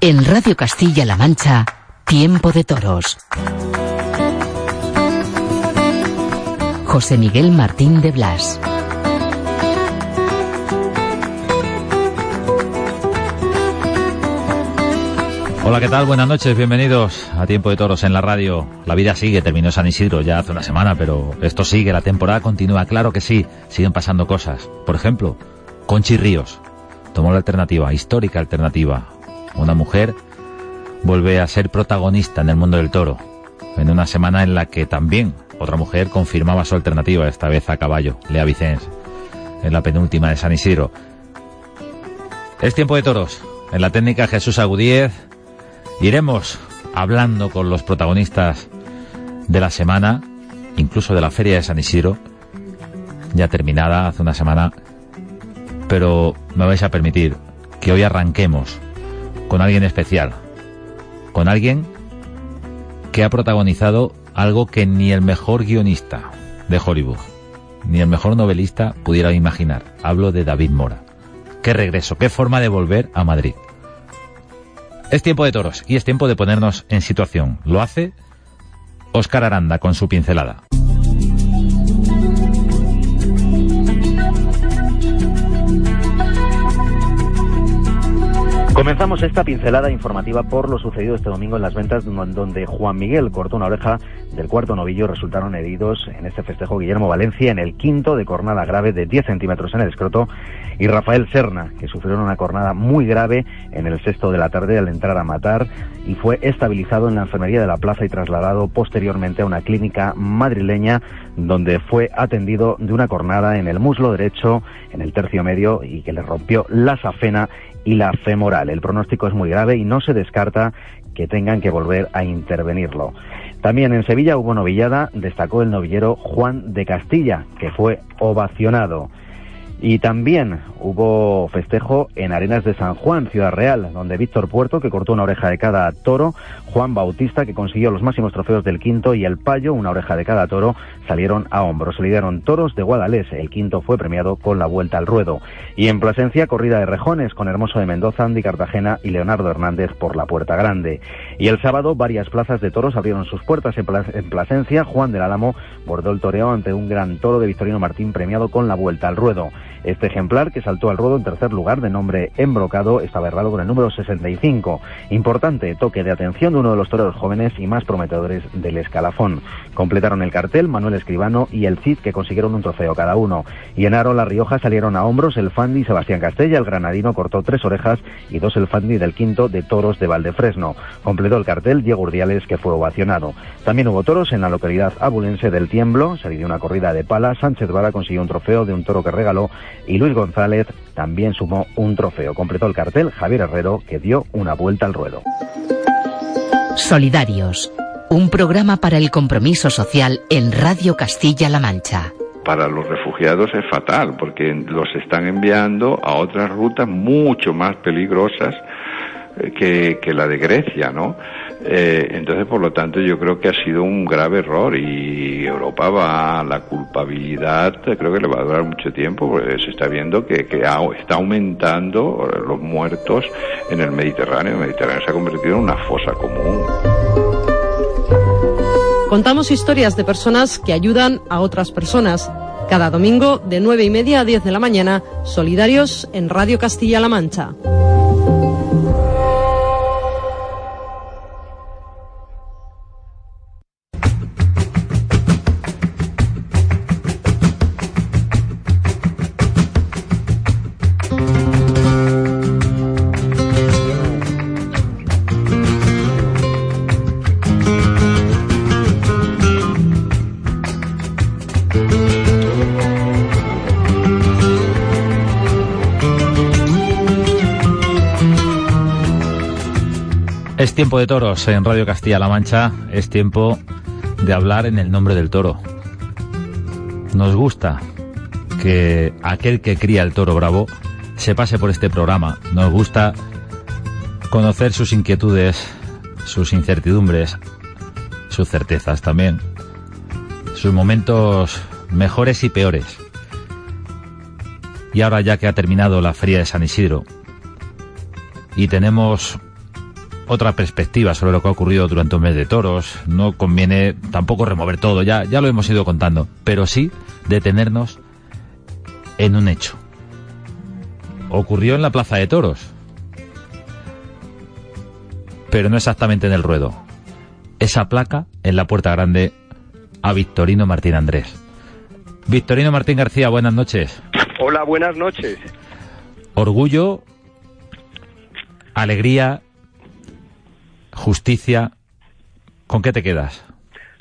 En Radio Castilla-La Mancha, Tiempo de Toros. José Miguel Martín de Blas. Hola, ¿qué tal? Buenas noches, bienvenidos a Tiempo de Toros en la radio. La vida sigue, terminó San Isidro ya hace una semana, pero esto sigue, la temporada continúa, claro que sí, siguen pasando cosas. Por ejemplo, Conchi Ríos tomó la alternativa, histórica alternativa. Una mujer vuelve a ser protagonista en el mundo del toro, en una semana en la que también otra mujer confirmaba su alternativa, esta vez a caballo, Lea Vicens, en la penúltima de San Isidro. Es tiempo de toros. En la técnica Jesús Agudíez iremos hablando con los protagonistas de la semana, incluso de la feria de San Isidro, ya terminada hace una semana, pero me vais a permitir que hoy arranquemos con alguien especial, con alguien que ha protagonizado algo que ni el mejor guionista de Hollywood, ni el mejor novelista pudiera imaginar. Hablo de David Mora. Qué regreso, qué forma de volver a Madrid. Es tiempo de toros y es tiempo de ponernos en situación. Lo hace Óscar Aranda con su pincelada. Comenzamos esta pincelada informativa por lo sucedido este domingo en las ventas donde Juan Miguel cortó una oreja del cuarto novillo. Resultaron heridos en este festejo Guillermo Valencia en el quinto de cornada grave de 10 centímetros en el escroto y Rafael Serna, que sufrieron una cornada muy grave en el sexto de la tarde al entrar a matar y fue estabilizado en la enfermería de la plaza y trasladado posteriormente a una clínica madrileña donde fue atendido de una cornada en el muslo derecho, en el tercio medio y que le rompió la safena y la femoral. El pronóstico es muy grave y no se descarta que tengan que volver a intervenirlo. También en Sevilla hubo novillada, destacó el novillero Juan de Castilla, que fue ovacionado. Y también hubo festejo en Arenas de San Juan, Ciudad Real, donde Víctor Puerto, que cortó una oreja de cada toro, Juan Bautista, que consiguió los máximos trofeos del quinto, y el Payo, una oreja de cada toro, salieron a hombros. Se lidiaron toros de Guadalés. El quinto fue premiado con la vuelta al ruedo. Y en Plasencia, corrida de rejones con Hermoso de Mendoza, Andy Cartagena y Leonardo Hernández por la Puerta Grande. Y el sábado, varias plazas de toros abrieron sus puertas en, Plasencia. Juan del Álamo bordó el toreo ante un gran toro de Victorino Martín premiado con la vuelta al ruedo. Este ejemplar, que saltó al ruedo en tercer lugar, de nombre Embrocado, estaba errado con el número 65. Importante toque de atención de uno de los toreros jóvenes y más prometedores del escalafón. Completaron el cartel Manuel Escribano y el Cid, que consiguieron un trofeo cada uno. Y en Aro, La Rioja salieron a hombros el Fandi Sebastián Castella. El granadino cortó tres orejas y dos el Fandi del quinto de toros de Valdefresno. Completó el cartel Diego Urdiales, que fue ovacionado. También hubo toros en la localidad abulense del Tiemblo. Se una corrida de pala. Sánchez Vara consiguió un trofeo de un toro que regaló y Luis González también sumó un trofeo. Completó el cartel Javier Herrero, que dio una vuelta al ruedo. Solidarios, un programa para el compromiso social en Radio Castilla-La Mancha. Para los refugiados es fatal porque los están enviando a otras rutas mucho más peligrosas eh, que, que la de Grecia, ¿no? Eh, entonces, por lo tanto, yo creo que ha sido un grave error y Europa va la culpabilidad, creo que le va a durar mucho tiempo, porque se está viendo que, que está aumentando los muertos en el Mediterráneo. El Mediterráneo se ha convertido en una fosa común. Contamos historias de personas que ayudan a otras personas. Cada domingo, de nueve y media a 10 de la mañana, solidarios en Radio Castilla-La Mancha. Tiempo de toros en Radio Castilla-La Mancha, es tiempo de hablar en el nombre del toro. Nos gusta que aquel que cría el toro bravo se pase por este programa. Nos gusta conocer sus inquietudes, sus incertidumbres, sus certezas también, sus momentos mejores y peores. Y ahora ya que ha terminado la feria de San Isidro y tenemos otra perspectiva sobre lo que ha ocurrido durante un mes de toros, no conviene tampoco remover todo, ya, ya lo hemos ido contando, pero sí detenernos en un hecho. Ocurrió en la Plaza de Toros, pero no exactamente en el ruedo. Esa placa en la Puerta Grande a Victorino Martín Andrés. Victorino Martín García, buenas noches. Hola, buenas noches. Orgullo, alegría, justicia. ¿Con qué te quedas?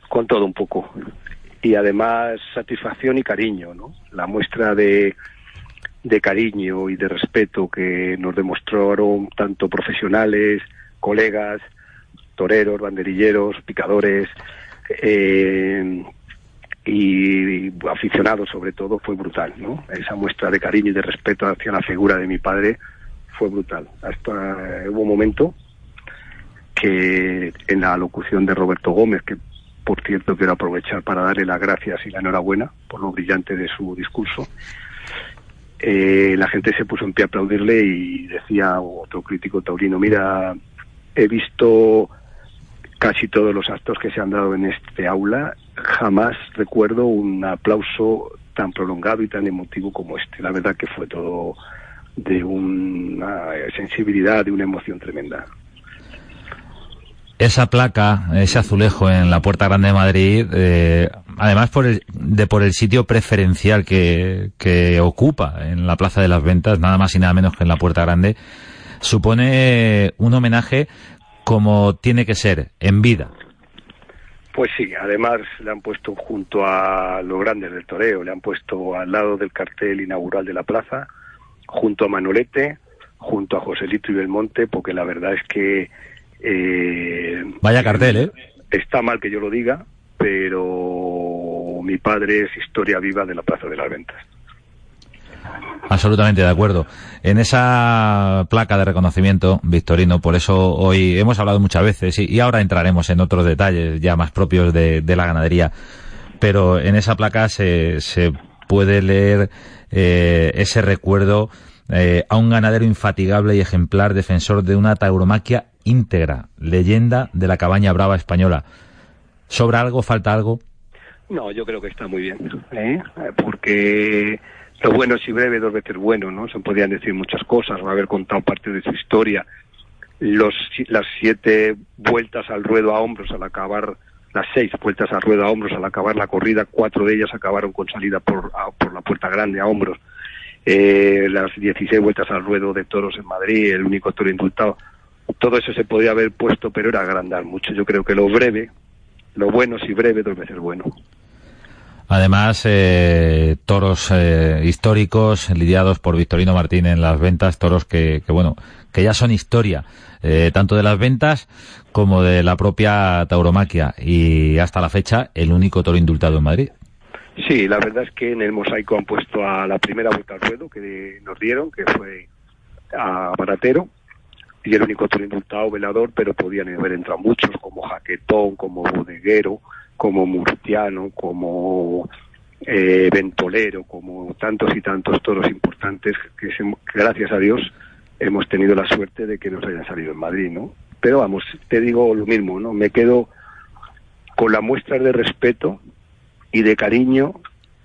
Con todo un poco. Y además satisfacción y cariño, ¿no? La muestra de, de cariño y de respeto que nos demostraron tanto profesionales, colegas, toreros, banderilleros, picadores eh, y, aficionados sobre todo fue brutal, ¿no? Esa muestra de cariño y de respeto hacia la figura de mi padre fue brutal. Hasta hubo un momento que en la locución de Roberto Gómez, que por cierto quiero aprovechar para darle las gracias y la enhorabuena por lo brillante de su discurso, eh, la gente se puso en pie a aplaudirle y decía otro crítico taurino, mira, he visto casi todos los actos que se han dado en este aula. Jamás recuerdo un aplauso tan prolongado y tan emotivo como este. La verdad que fue todo de una sensibilidad, de una emoción tremenda. Esa placa, ese azulejo en la Puerta Grande de Madrid, eh, además por el, de por el sitio preferencial que, que ocupa en la Plaza de las Ventas, nada más y nada menos que en la Puerta Grande, supone un homenaje como tiene que ser, en vida. Pues sí, además le han puesto junto a los grandes del toreo, le han puesto al lado del cartel inaugural de la plaza, junto a Manolete, junto a Joselito y Belmonte, porque la verdad es que... Eh, Vaya cartel, ¿eh? Está mal que yo lo diga, pero mi padre es historia viva de la Plaza de las Ventas. Absolutamente de acuerdo. En esa placa de reconocimiento, Victorino, por eso hoy hemos hablado muchas veces y, ahora entraremos en otros detalles ya más propios de, la ganadería, pero en esa placa se, se puede leer eh, ese recuerdo eh, a un ganadero infatigable y ejemplar defensor de una tauromaquia íntegra, leyenda de la cabaña brava española. ¿Sobra algo? ¿Falta algo? No, yo creo que está muy bien, ¿eh? porque lo bueno y breve dos veces bueno, ¿no? Se podían decir muchas cosas, o haber contado parte de su historia. Los, las siete vueltas al ruedo a hombros al acabar, las seis vueltas al ruedo a hombros al acabar la corrida, cuatro de ellas acabaron con salida por, por la puerta grande a hombros. Eh, las 16 vueltas al ruedo de toros en Madrid, el único toro indultado. Todo eso se podía haber puesto, pero era agrandar mucho. Yo creo que lo breve, lo bueno si breve, dos veces bueno. Además, eh, toros eh, históricos lidiados por Victorino Martín en las ventas, toros que, que bueno, que ya son historia, eh, tanto de las ventas como de la propia tauromaquia y hasta la fecha el único toro indultado en Madrid. Sí, la verdad es que en el mosaico han puesto a la primera vuelta al ruedo que nos dieron, que fue a Baratero, y el único toro indultado velador, pero podían haber entrado muchos, como Jaquetón, como Bodeguero, como Murtiano, como eh, Ventolero, como tantos y tantos toros importantes que, gracias a Dios hemos tenido la suerte de que nos hayan salido en Madrid, ¿no? Pero vamos, te digo lo mismo, ¿no? Me quedo con la muestra de respeto y de cariño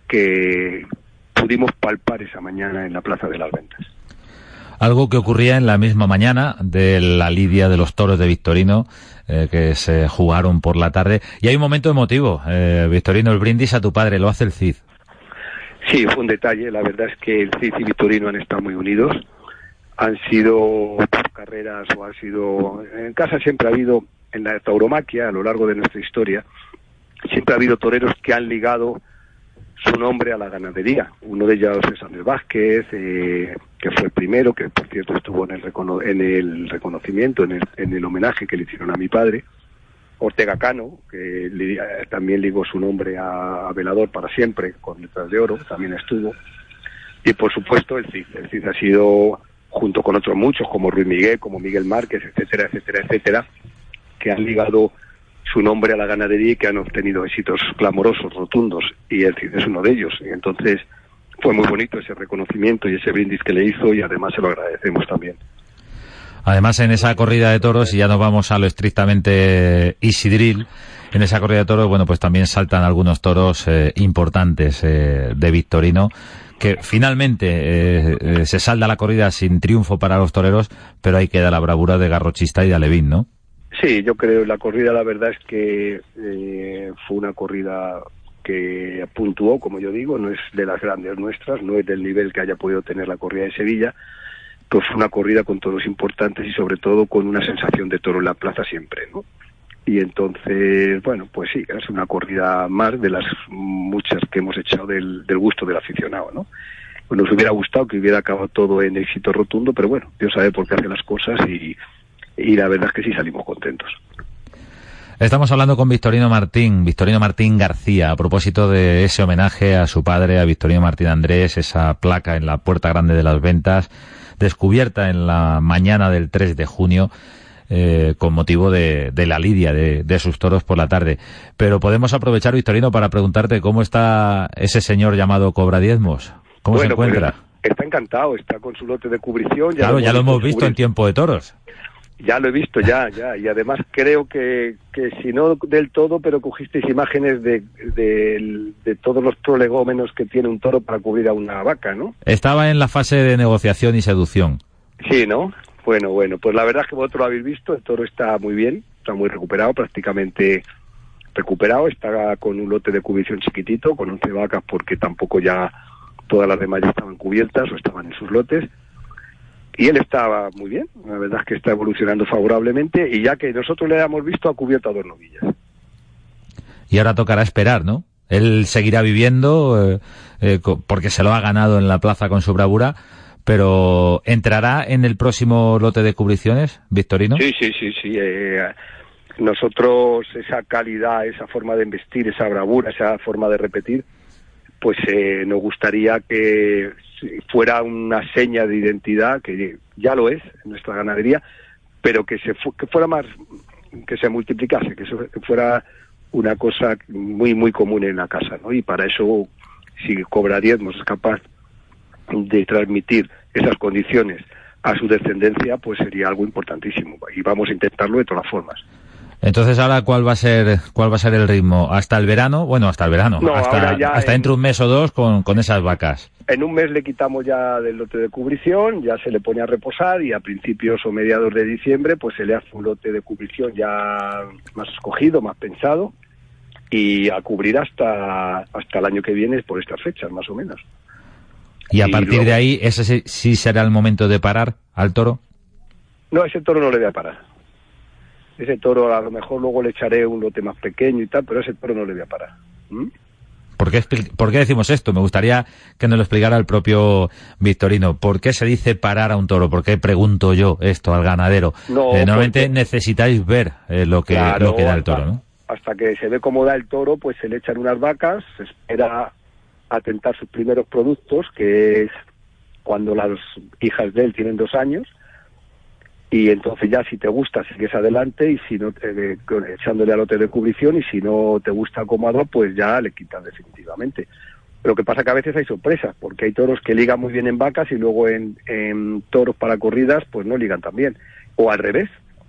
que pudimos palpar esa mañana en la Plaza de las Ventas. Algo que ocurría en la misma mañana de la lidia de los toros de Victorino, eh, que se jugaron por la tarde. Y hay un momento emotivo. Eh, Victorino, el brindis a tu padre, lo hace el CID. Sí, fue un detalle. La verdad es que el CID y Victorino han estado muy unidos. Han sido carreras o han sido... En casa siempre ha habido, en la tauromaquia, a lo largo de nuestra historia, siempre ha habido toreros que han ligado su nombre a la ganadería. Uno de ellos es Andrés Vázquez, eh, que fue el primero, que por cierto estuvo en el, en el reconocimiento, en el, en el homenaje que le hicieron a mi padre. Ortega Cano, que también ligó su nombre a, Velador para siempre, con letras de oro, también estuvo. Y por supuesto el CID. El CID ha sido, junto con otros muchos, como Ruiz Miguel, como Miguel Márquez, etcétera, etcétera, etcétera, que han ligado su nombre a la ganadería y que han obtenido éxitos clamorosos, rotundos, y CID es uno de ellos. Y entonces fue muy bonito ese reconocimiento y ese brindis que le hizo y además se lo agradecemos también. Además, en esa corrida de toros, y ya nos vamos a lo estrictamente isidril, en esa corrida de toros, bueno, pues también saltan algunos toros eh, importantes eh, de Victorino, que finalmente eh, se salda la corrida sin triunfo para los toreros, pero ahí queda la bravura de Garrochista y de Alevín, ¿no? Sí, yo creo la corrida, la verdad es que fue una corrida que puntuó, como yo digo, no es de las grandes nuestras, no es del nivel que haya podido tener la corrida de Sevilla, pues fue una corrida con toros importantes y sobre todo con una sensación de toro en la plaza siempre, ¿no? Y entonces, bueno, pues sí, es una corrida más de las muchas que hemos echado del, gusto del aficionado, ¿no? Nos hubiera gustado que hubiera acabado todo en éxito rotundo, pero bueno, Dios sabe por qué hace las cosas y, y la verdad es que sí salimos contentos. Estamos hablando con Victorino Martín, Victorino Martín García, a propósito de ese homenaje a su padre, a Victorino Martín Andrés, esa placa en la puerta grande de las ventas descubierta en la mañana del 3 de junio. Eh, con motivo de, la lidia de, sus toros por la tarde. Pero podemos aprovechar, Victorino, para preguntarte cómo está ese señor llamado Cobra Diezmos. ¿Cómo se pues, encuentra? está encantado, está con su lote de cubrición. Ya claro, ya lo hemos visto en tiempo de toros. Ya lo he visto, ya, ya. Y además creo que, que si no del todo, pero cogisteis imágenes de, de, todos los prolegómenos que tiene un toro para cubrir a una vaca, ¿no? Estaba en la fase de negociación y seducción. Sí, ¿no? Bueno, bueno, pues la verdad es que vosotros lo habéis visto, el toro está muy bien, está muy recuperado, prácticamente recuperado, está con un lote de cubrición chiquitito, con 11 vacas porque tampoco ya todas las demás ya estaban cubiertas o estaban en sus lotes y él estaba muy bien, la verdad es que está evolucionando favorablemente y ya que nosotros le hemos visto ha cubierto a dos novillas. Y ahora tocará esperar, ¿no? Él seguirá viviendo eh, eh, porque se lo ha ganado en la plaza con su bravura, pero ¿entrará en el próximo lote de cubriciones, Victorino? Sí, sí, sí, sí. Eh, nosotros esa calidad, esa forma de investir, esa bravura, esa forma de repetir, pues nos gustaría que fuera una seña de identidad, que ya lo es en nuestra ganadería, pero que, se que fuera más, que se multiplicase, que, fuera una cosa muy, muy común en la casa, ¿no? Y para eso, si Cobra es capaz de transmitir esas condiciones a su descendencia, pues sería algo importantísimo. Y vamos a intentarlo de todas formas. Entonces ahora cuál va a ser cuál va a ser el ritmo hasta el verano, bueno hasta el verano, hasta, hasta entre un mes o dos con, con esas vacas. En un mes le quitamos ya del lote de cubrición, ya se le pone a reposar y a principios o mediados de diciembre pues se le hace un lote de cubrición ya más escogido, más pensado y a cubrir hasta hasta el año que viene por estas fechas más o menos. Y a partir de ahí ese sí será el momento de parar al toro. No, ese toro no le voy a parar ese toro a lo mejor luego le echaré un lote más pequeño y tal, pero ese toro no le voy a parar. ¿Por qué, ¿Por qué, decimos esto? Me gustaría que nos lo explicara el propio Victorino. ¿Por qué se dice parar a un toro? ¿Por qué pregunto yo esto al ganadero? Eh, normalmente necesitáis ver eh, lo, que, lo que da el toro, ¿no? Hasta que se ve cómo da el toro, pues se le echan unas vacas, se espera atentar sus primeros productos, que es cuando las hijas de él tienen dos años, y entonces ya si te gusta sigues adelante y si no eh, echándole al lote de cubrición y si no te gusta cómodo pues ya le quitas definitivamente. Lo que pasa que a veces hay sorpresas porque hay toros que ligan muy bien en vacas y luego en, toros para corridas pues no ligan tan bien. O al revés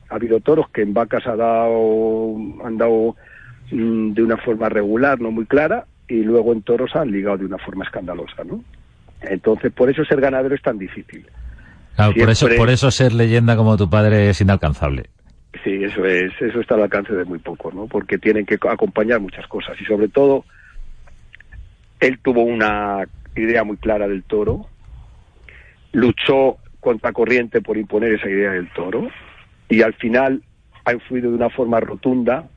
ha habido toros que en vacas ha dado han dado mm, de una forma regular no muy clara y luego en toros han ligado de una forma escandalosa no entonces por eso ser ganadero es tan difícil por, eso, por eso ser leyenda como tu padre es inalcanzable. Sí, eso es, eso está al alcance de muy poco, ¿no? Porque tienen que acompañar muchas cosas y sobre todo él tuvo una idea muy clara del toro, luchó contra corriente por imponer esa idea del toro y al final ha influido de una forma rotunda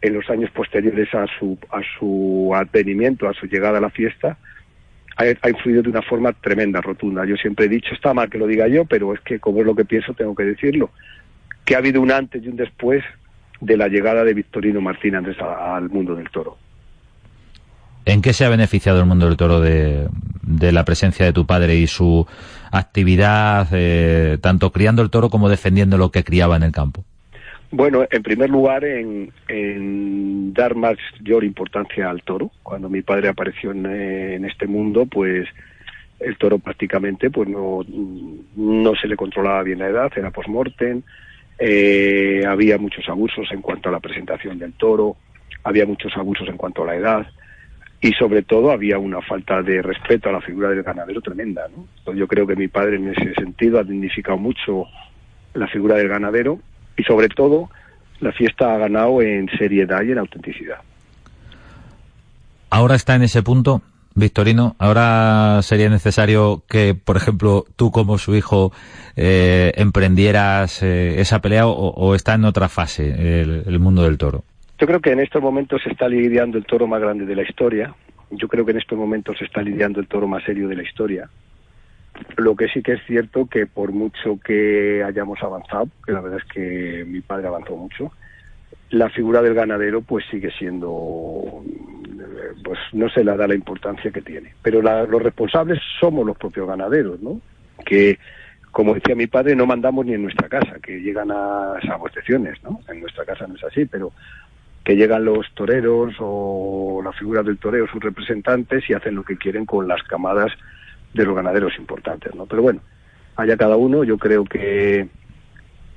en los años posteriores a su a su advenimiento, a su llegada a la fiesta, ha, influido de una forma tremenda, rotunda. Yo siempre he dicho, está mal que lo diga yo, pero es que como es lo que pienso, tengo que decirlo, que ha habido un antes y un después de la llegada de Victorino Martínez al mundo del toro. ¿En qué se ha beneficiado el mundo del toro de, la presencia de tu padre y su actividad, eh, tanto criando el toro como defendiendo lo que criaba en el campo? Bueno, en primer lugar, en, dar mayor importancia al toro. Cuando mi padre apareció en, este mundo, pues el toro prácticamente pues no, no se le controlaba bien la edad, era post-mortem, eh, había muchos abusos en cuanto a la presentación del toro, había muchos abusos en cuanto a la edad y sobre todo había una falta de respeto a la figura del ganadero tremenda. ¿no? Yo creo que mi padre en ese sentido ha dignificado mucho la figura del ganadero y sobre todo la fiesta ha ganado en seriedad y en autenticidad. Ahora está en ese punto, Victorino. Ahora sería necesario que, por ejemplo, tú como su hijo eh, emprendieras eh, esa pelea o, está en otra fase el, mundo del toro. Yo creo que en estos momentos se está lidiando el toro más grande de la historia. Yo creo que en estos momentos se está lidiando el toro más serio de la historia. Lo que sí que es cierto que por mucho que hayamos avanzado, que la verdad es que mi padre avanzó mucho, la figura del ganadero pues sigue siendo pues no se le da la importancia que tiene. Pero los responsables somos los propios ganaderos, ¿no? Que, como decía mi padre, no mandamos ni en nuestra casa, que llegan a excepciones, ¿no? En nuestra casa no es así, pero que llegan los toreros o la figura del toreo, sus representantes, y hacen lo que quieren con las camadas de los ganaderos importantes, ¿no? Pero bueno, haya cada uno, yo creo que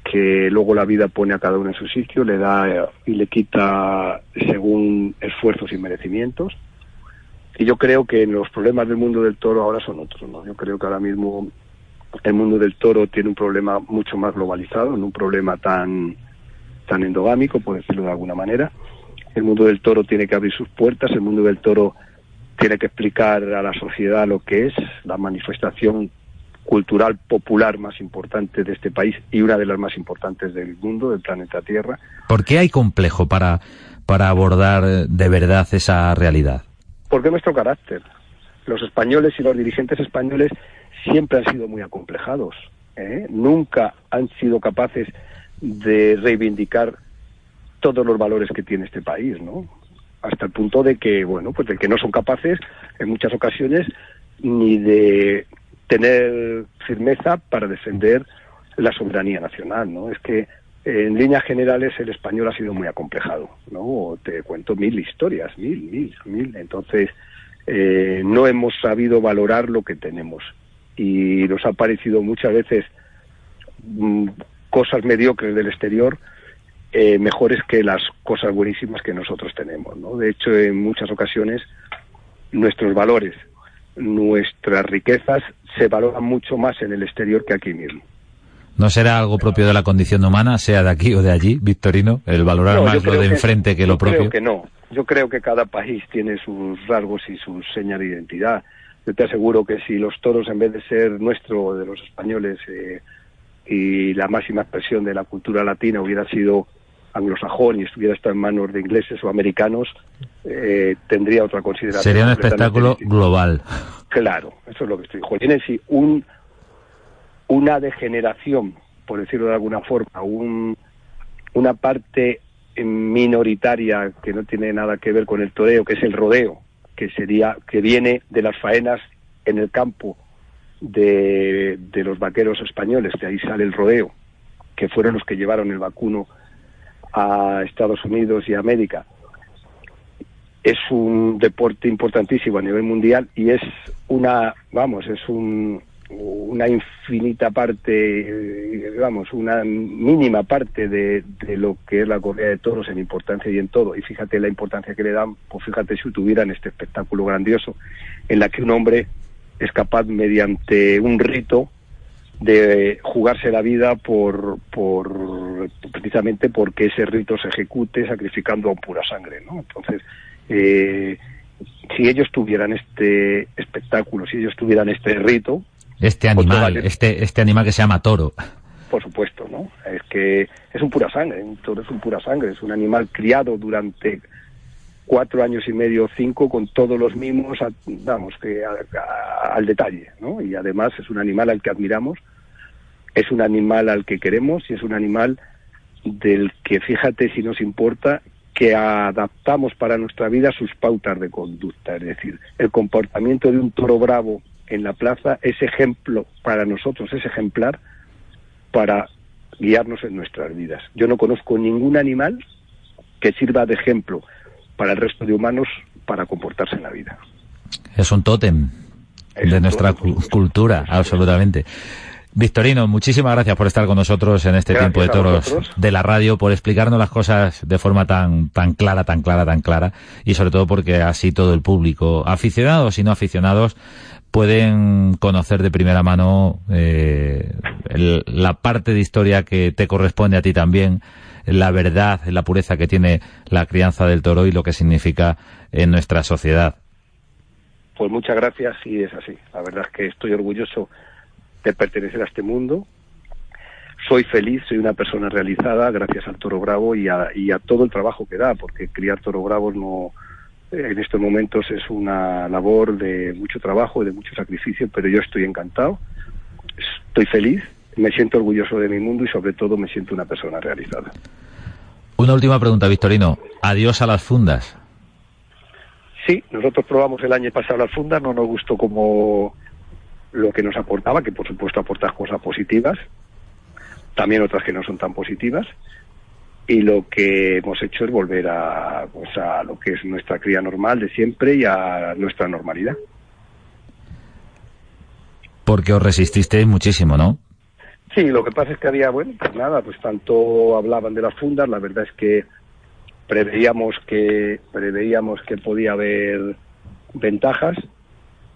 que luego la vida pone a cada uno en su sitio, le da y le quita según esfuerzos y merecimientos. Y yo creo que los problemas del mundo del toro ahora son otros, ¿no? Yo creo que ahora mismo el mundo del toro tiene un problema mucho más globalizado, no un problema tan tan endogámico, por decirlo de alguna manera. El mundo del toro tiene que abrir sus puertas, el mundo del toro tiene que explicar a la sociedad lo que es la manifestación cultural popular más importante de este país y una de las más importantes del mundo, del planeta Tierra. ¿Por qué hay complejo para, para abordar de verdad esa realidad? Porque nuestro carácter. Los españoles y los dirigentes españoles siempre han sido muy acomplejados. ¿eh? Nunca han sido capaces de reivindicar todos los valores que tiene este país, ¿no? Hasta el punto de que, bueno, pues de que no son capaces en muchas ocasiones ni de tener firmeza para defender la soberanía nacional, ¿no? Es que en líneas generales el español ha sido muy acomplejado, ¿no? Te cuento mil historias, mil, mil, mil. Entonces, eh, no hemos sabido valorar lo que tenemos y nos ha parecido muchas veces mm, cosas mediocres del exterior eh, mejores que las cosas buenísimas que nosotros tenemos. ¿no? De hecho, en muchas ocasiones nuestros valores, nuestras riquezas se valoran mucho más en el exterior que aquí mismo. ¿No será algo propio de la condición humana, sea de aquí o de allí, Victorino, el valorar más lo de enfrente que lo propio? Creo que no. Yo creo que cada país tiene sus rasgos y sus señas de identidad. Yo te aseguro que si los toros, en vez de ser nuestro, de los españoles, eh, y la máxima expresión de la cultura latina hubiera sido anglosajón y estuviera esto en manos de ingleses o americanos, eh, tendría otra consideración. Sería un espectáculo global. Claro, eso es lo que estoy diciendo. Tiene sí un, una degeneración, por decirlo de alguna forma, un, una parte minoritaria que no tiene nada que ver con el toreo, que es el rodeo, que sería que viene de las faenas en el campo de, de los vaqueros españoles, que ahí sale el rodeo, que fueron los que llevaron el vacuno a Estados Unidos y América. Es un deporte importantísimo a nivel mundial y es una, vamos, es un, una infinita parte, vamos, una mínima parte de, de, lo que es la correa de toros en importancia y en todo. Y fíjate la importancia que le dan, pues fíjate si tuvieran este espectáculo grandioso en la que un hombre es capaz mediante un rito de jugarse la vida por, por precisamente porque ese rito se ejecute sacrificando a pura sangre, ¿no? Entonces, eh, si ellos tuvieran este espectáculo, si ellos tuvieran este rito, este pues animal, este este animal que se llama toro. Por supuesto, ¿no? Es que es un pura sangre, un toro es un pura sangre, es un animal criado durante cuatro años y medio, cinco, con todos los mimos, vamos, que al detalle, ¿no? Y además es un animal al que admiramos, es un animal al que queremos y es un animal del que, fíjate si nos importa, que adaptamos para nuestra vida sus pautas de conducta. Es decir, el comportamiento de un toro bravo en la plaza es ejemplo para nosotros, es ejemplar para guiarnos en nuestras vidas. Yo no conozco ningún animal que sirva de ejemplo para el resto de humanos para comportarse en la vida. Es un tótem de nuestra cultura, absolutamente. Victorino, muchísimas gracias por estar con nosotros en este tiempo de toros de la radio, por explicarnos las cosas de forma tan, tan clara, tan clara, tan clara, y sobre todo porque así todo el público, aficionados y no aficionados, pueden conocer de primera mano eh, la parte de historia que te corresponde a ti también, la verdad, la pureza que tiene la crianza del toro y lo que significa en nuestra sociedad. Pues muchas gracias y es así. La verdad es que estoy orgulloso de pertenecer a este mundo. Soy feliz, soy una persona realizada gracias al toro bravo y a, y a todo el trabajo que da, porque criar toro bravos no, en estos momentos es una labor de mucho trabajo y de mucho sacrificio, pero yo estoy encantado, estoy feliz, me siento orgulloso de mi mundo y sobre todo me siento una persona realizada. Una última pregunta, Victorino. Adiós a las fundas. Sí, nosotros probamos el año pasado las fundas, no nos gustó como lo que nos aportaba, que por supuesto aporta cosas positivas, también otras que no son tan positivas, y lo que hemos hecho es volver a, pues a lo que es nuestra cría normal de siempre y a nuestra normalidad. Porque os resististeis muchísimo, ¿no? Sí, lo que pasa es que había, bueno, pues nada, pues tanto hablaban de las fundas, la verdad es que preveíamos que preveíamos que podía haber ventajas,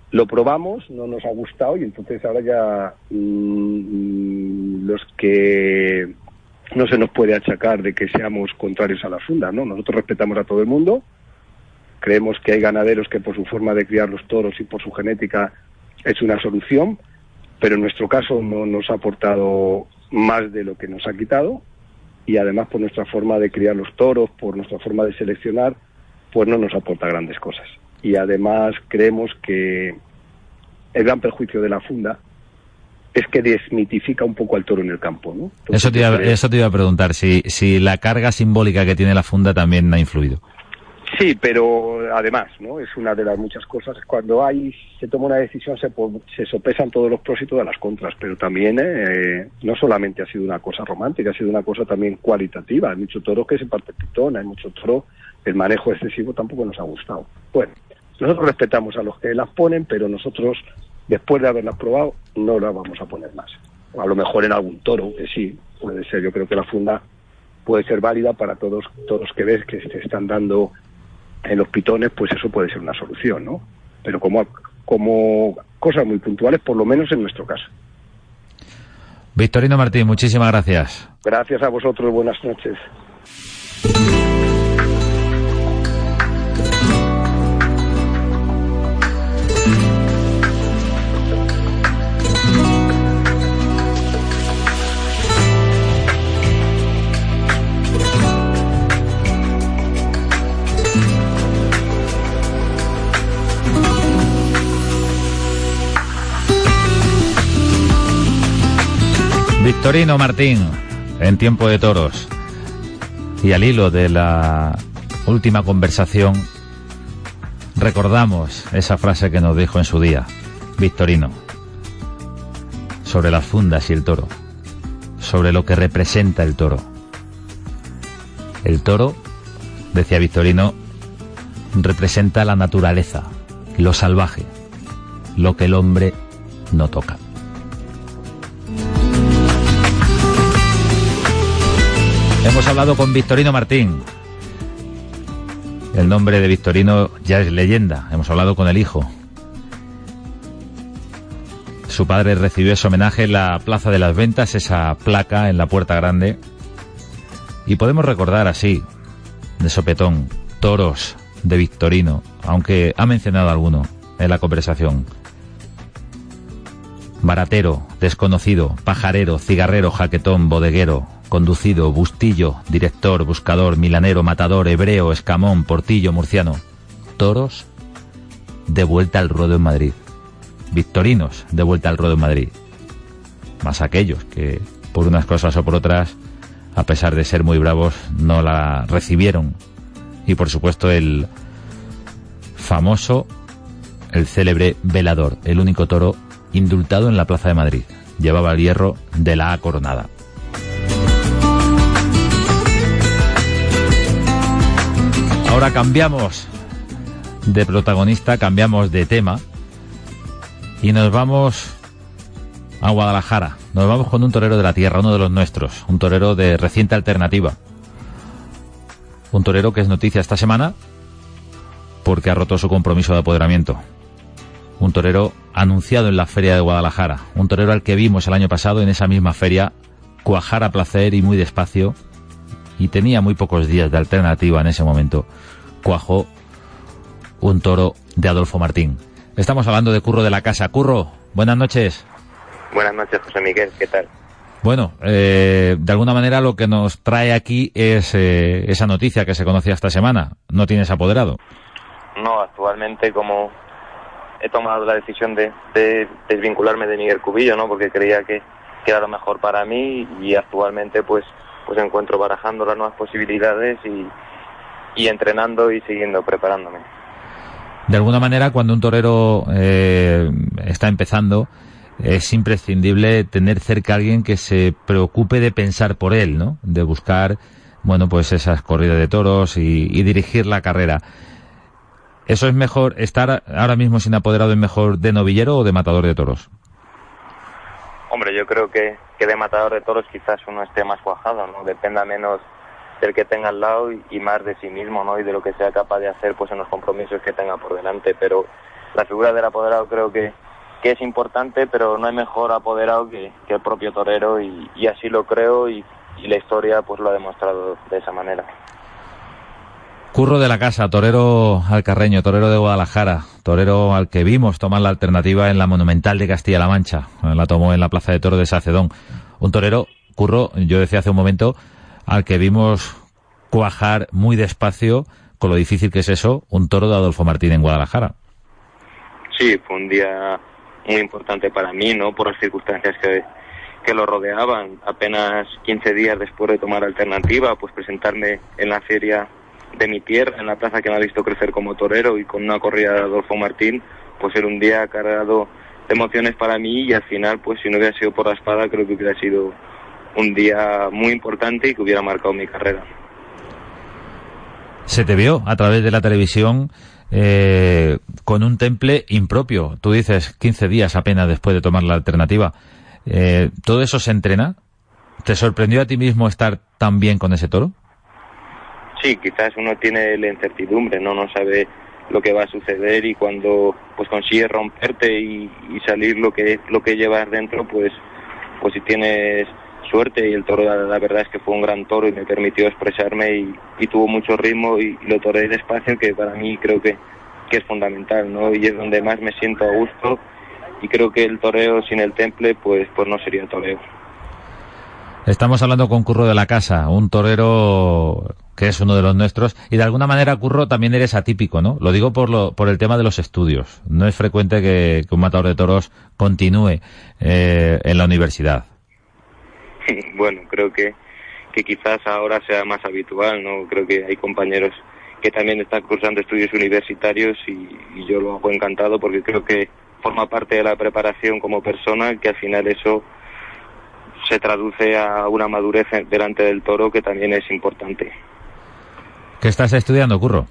lo probamos, no nos ha gustado y entonces ahora ya mm, los que no se nos puede achacar de que seamos contrarios a la funda, ¿no? Nosotros respetamos a todo el mundo, creemos que hay ganaderos que por su forma de criar los toros y por su genética es una solución, pero en nuestro caso no nos ha aportado más de lo que nos ha quitado y además por nuestra forma de criar los toros, por nuestra forma de seleccionar, pues no nos aporta grandes cosas. Y además creemos que el gran perjuicio de la funda es que desmitifica un poco al toro en el campo, ¿no? eso, te iba, eso te iba a preguntar, si, si la carga simbólica que tiene la funda también ha influido. Sí, pero además, ¿no? Es una de las muchas cosas. Cuando hay, se toma una decisión, se, se sopesan todos los pros y todas las contras, pero también eh, no solamente ha sido una cosa romántica, ha sido una cosa también cualitativa. Hay mucho toro que se parte pitón, hay mucho toro, el manejo excesivo tampoco nos ha gustado. Bueno, nosotros respetamos a los que las ponen, pero nosotros después de haberlas probado, no las vamos a poner más. A lo mejor en algún toro, que sí, puede ser. Yo creo que la funda puede ser válida para todos, todos que ves que se están dando en los pitones, pues eso puede ser una solución, ¿no? Pero como, como cosas muy puntuales, por lo menos en nuestro caso. Victorino Martín, muchísimas gracias. Gracias a vosotros, buenas noches. Victorino Martín, en Tiempo de Toros. Y al hilo de la última conversación, recordamos esa frase que nos dijo en su día, Victorino, sobre las fundas y el toro, sobre lo que representa el toro. El toro, decía Victorino, representa la naturaleza, lo salvaje, lo que el hombre no toca. Hemos hablado con Victorino Martín. El nombre de Victorino ya es leyenda. Hemos hablado con el hijo. Su padre recibió ese homenaje en la Plaza de las Ventas, esa placa en la Puerta Grande. Y podemos recordar así, de sopetón, toros de Victorino, aunque ha mencionado alguno en la conversación. Baratero, desconocido, pajarero, cigarrero, jaquetón, bodeguero, conducido, Bustillo, director, buscador, milanero, matador, hebreo, escamón, portillo, murciano. Toros de vuelta al ruedo en Madrid. Victorinos de vuelta al ruedo en Madrid. Más aquellos que, por unas cosas o por otras, a pesar de ser muy bravos, no la recibieron. Y por supuesto el famoso, el célebre velador, el único toro indultado en la Plaza de Madrid. Llevaba el hierro de la A coronada. Ahora cambiamos de protagonista, cambiamos de tema y nos vamos a Guadalajara. Nos vamos con un torero de la tierra, uno de los nuestros, un torero de reciente alternativa. Un torero que es noticia esta semana porque ha roto su compromiso de apoderamiento. Un torero anunciado en la feria de Guadalajara, un torero al que vimos el año pasado en esa misma feria cuajar a placer y muy despacio y tenía muy pocos días de alternativa en ese momento. Cuajó un toro de Adolfo Martín. Estamos hablando de Curro de la Casa. Curro, buenas noches. Buenas noches, José Miguel, ¿qué tal? Bueno, eh, de alguna manera lo que nos trae aquí es eh, esa noticia que se conocía esta semana. ¿No tienes apoderado? No, actualmente como he tomado la decisión de, desvincularme de Miguel Cubillo, ¿no? Porque creía que, que, era lo mejor para mí y actualmente pues pues encuentro barajando las nuevas posibilidades y, y entrenando y siguiendo preparándome. De alguna manera, cuando un torero eh, está empezando, es imprescindible tener cerca a alguien que se preocupe de pensar por él, ¿no? De buscar, bueno, pues esas corridas de toros y, dirigir la carrera. ¿Eso es mejor, estar ahora mismo sin apoderado es mejor de novillero o de matador de toros? Yo creo que, que de matador de toros quizás uno esté más cuajado, ¿no? Dependa menos del que tenga al lado y, más de sí mismo, ¿no? Y de lo que sea capaz de hacer, pues en los compromisos que tenga por delante. Pero la figura del apoderado creo que, que es importante, pero no hay mejor apoderado que, el propio torero y, así lo creo y, la historia pues lo ha demostrado de esa manera. Curro de la Casa, torero alcarreño, torero de Guadalajara, torero al que vimos tomar la alternativa en la Monumental de Castilla-La Mancha, la tomó en la Plaza de Toro de Sacedón. Un torero, Curro, yo decía hace un momento, al que vimos cuajar muy despacio con lo difícil que es eso, un toro de Adolfo Martín en Guadalajara. Sí, fue un día muy importante para mí, ¿no? Por las circunstancias que, que lo rodeaban. Apenas 15 días después de tomar alternativa, pues presentarme en la feria de mi tierra, en la plaza que me ha visto crecer como torero y con una corrida de Adolfo Martín, pues era un día cargado de emociones para mí y al final, pues si no hubiera sido por la espada, creo que hubiera sido un día muy importante y que hubiera marcado mi carrera. Se te vio a través de la televisión eh, con un temple impropio. Tú dices 15 días apenas después de tomar la alternativa. Eh, ¿Todo eso se entrena? ¿Te sorprendió a ti mismo estar tan bien con ese toro? Sí, quizás uno tiene la incertidumbre, no no sabe lo que va a suceder y cuando pues consigues romperte y, salir lo que lo que llevas dentro, pues pues si tienes suerte y el toro la, verdad es que fue un gran toro y me permitió expresarme y, tuvo mucho ritmo y, lo toré despacio que para mí creo que, que es fundamental, ¿no? Y es donde más me siento a gusto y creo que el toreo sin el temple pues, pues no sería toreo. Estamos hablando con Curro de la Casa, un torero que es uno de los nuestros, y de alguna manera, Curro, también eres atípico, ¿no? Lo digo por, lo, por el tema de los estudios. No es frecuente que, un matador de toros continúe eh, en la universidad. bueno, creo que, que quizás ahora sea más habitual, ¿no? Creo que hay compañeros que también están cursando estudios universitarios y, yo lo hago encantado porque creo que forma parte de la preparación como persona, que al final eso se traduce a una madurez delante del toro que también es importante. ¿Qué estás estudiando, Curro?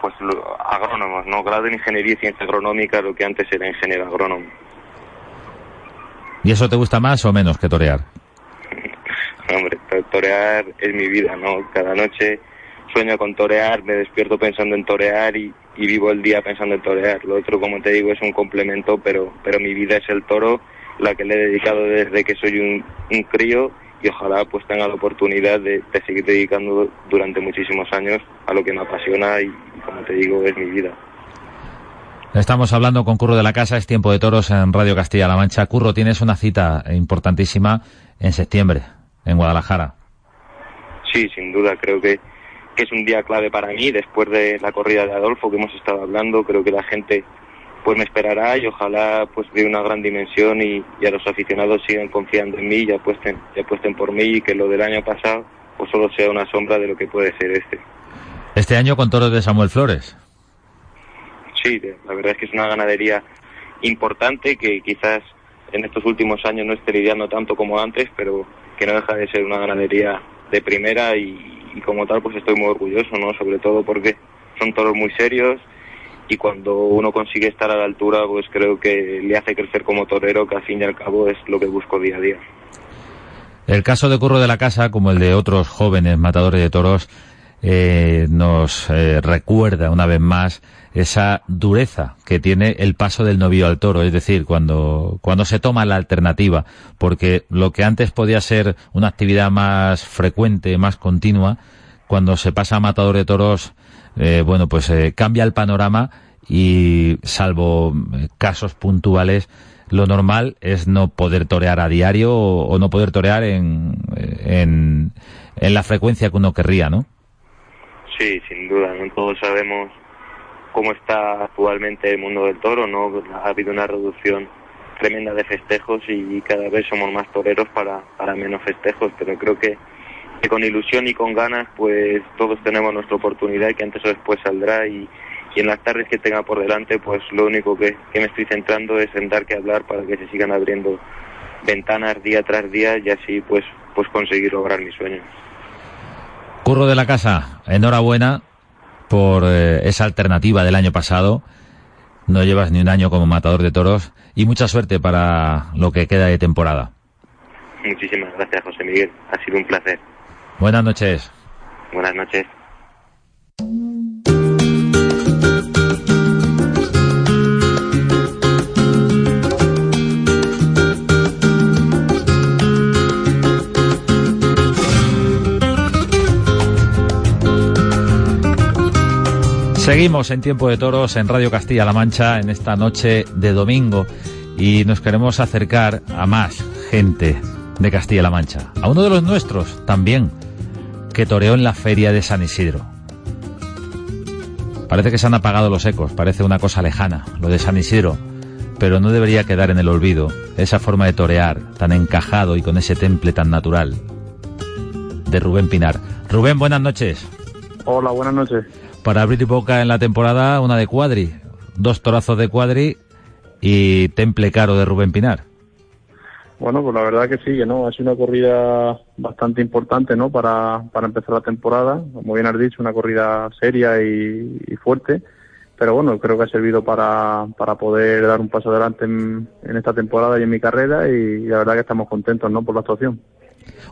Pues agrónomos, ¿no? Grado en Ingeniería y Ciencia Agronómica, lo que antes era ingeniero agrónomo. ¿Y eso te gusta más o menos que torear? Hombre, torear es mi vida, ¿no? Cada noche sueño con torear, me despierto pensando en torear y, vivo el día pensando en torear. Lo otro, como te digo, es un complemento, pero, pero mi vida es el toro, la que le he dedicado desde que soy un, crío y ojalá pues tenga la oportunidad de, seguir dedicando durante muchísimos años a lo que me apasiona y como te digo, es mi vida. Estamos hablando con Curro de la Casa, es Tiempo de Toros en Radio Castilla-La Mancha. Curro, tienes una cita importantísima en septiembre. en Guadalajara. Sí, sin duda, creo que, que es un día clave para mí. Después de la corrida de Adolfo que hemos estado hablando, creo que la gente pues me esperará y ojalá pues de una gran dimensión y, y, a los aficionados sigan confiando en mí y apuesten, y apuesten por mí y que lo del año pasado pues solo sea una sombra de lo que puede ser este. Este año con toros de Samuel Flores. Sí, la verdad es que es una ganadería importante que quizás en estos últimos años no esté lidiando tanto como antes, pero que no deja de ser una ganadería de primera y, y como tal pues estoy muy orgulloso, ¿no? Sobre todo porque son toros muy serios, y cuando uno consigue estar a la altura, pues creo que le hace crecer como torero, que al fin y al cabo es lo que busco día a día. El caso de Curro de la Casa, como el de otros jóvenes matadores de toros, eh, nos eh, recuerda una vez más esa dureza que tiene el paso del novio al toro, es decir, cuando, cuando se toma la alternativa, porque lo que antes podía ser una actividad más frecuente, más continua, cuando se pasa a matador de toros, eh, bueno, pues eh, cambia el panorama y salvo eh, casos puntuales, lo normal es no poder torear a diario o, no poder torear en, en, en, la frecuencia que uno querría, ¿no? Sí, sin duda, ¿no? todos sabemos cómo está actualmente el mundo del toro, ¿no? Ha habido una reducción tremenda de festejos y cada vez somos más toreros para, para menos festejos, pero creo que que con ilusión y con ganas pues todos tenemos nuestra oportunidad y que antes o después saldrá y, y en las tardes que tenga por delante pues lo único que, que, me estoy centrando es en dar que hablar para que se sigan abriendo ventanas día tras día y así pues pues conseguir lograr mis sueños. Curro de la Casa, enhorabuena por eh, esa alternativa del año pasado. No llevas ni un año como matador de toros y mucha suerte para lo que queda de temporada. Muchísimas gracias, José Miguel. Ha sido un placer. Buenas noches. Buenas noches. Seguimos en Tiempo de Toros en Radio Castilla-La Mancha en esta noche de domingo y nos queremos acercar a más gente de Castilla-La Mancha, a uno de los nuestros también, que toreó en la feria de San Isidro. Parece que se han apagado los ecos, parece una cosa lejana, lo de San Isidro, pero no debería quedar en el olvido esa forma de torear tan encajado y con ese temple tan natural de Rubén Pinar. Rubén, buenas noches. Hola, buenas noches. Para abrir boca en la temporada, una de cuadri, dos torazos de cuadri y temple caro de Rubén Pinar. Bueno, pues la verdad que sí, que no, ha sido una corrida bastante importante, ¿no? Para, para empezar la temporada, como bien has dicho, una corrida seria y, fuerte, pero bueno, creo que ha servido para, para poder dar un paso adelante en, en, esta temporada y en mi carrera y, la verdad que estamos contentos, ¿no? Por la actuación.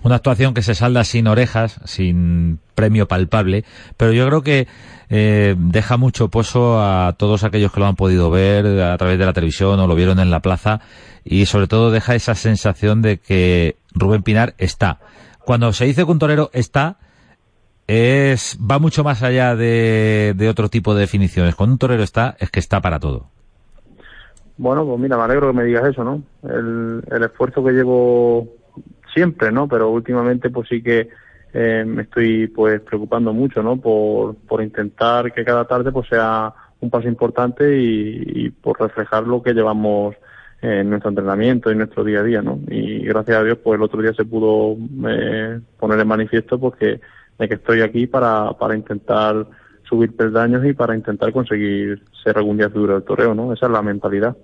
Una actuación que se salda sin orejas, sin premio palpable, pero yo creo que eh, deja mucho pozo a todos aquellos que lo han podido ver a través de la televisión o lo vieron en la plaza y sobre todo deja esa sensación de que Rubén Pinar está. Cuando se dice que un torero está, es va mucho más allá de, de otro tipo de definiciones. Cuando un torero está, es que está para todo. Bueno, pues mira, me alegro que me digas eso, ¿no? El, el esfuerzo que llevo siempre, ¿no? Pero últimamente pues sí que eh, me estoy pues preocupando mucho, ¿no? Por, por intentar que cada tarde pues sea un paso importante y, y por reflejar lo que llevamos en nuestro entrenamiento y nuestro día a día, ¿no? Y gracias a Dios, pues el otro día se pudo eh, poner en manifiesto porque de que estoy aquí para, para intentar subir peldaños y para intentar conseguir ser algún día figura del toreo, ¿no? Esa es la mentalidad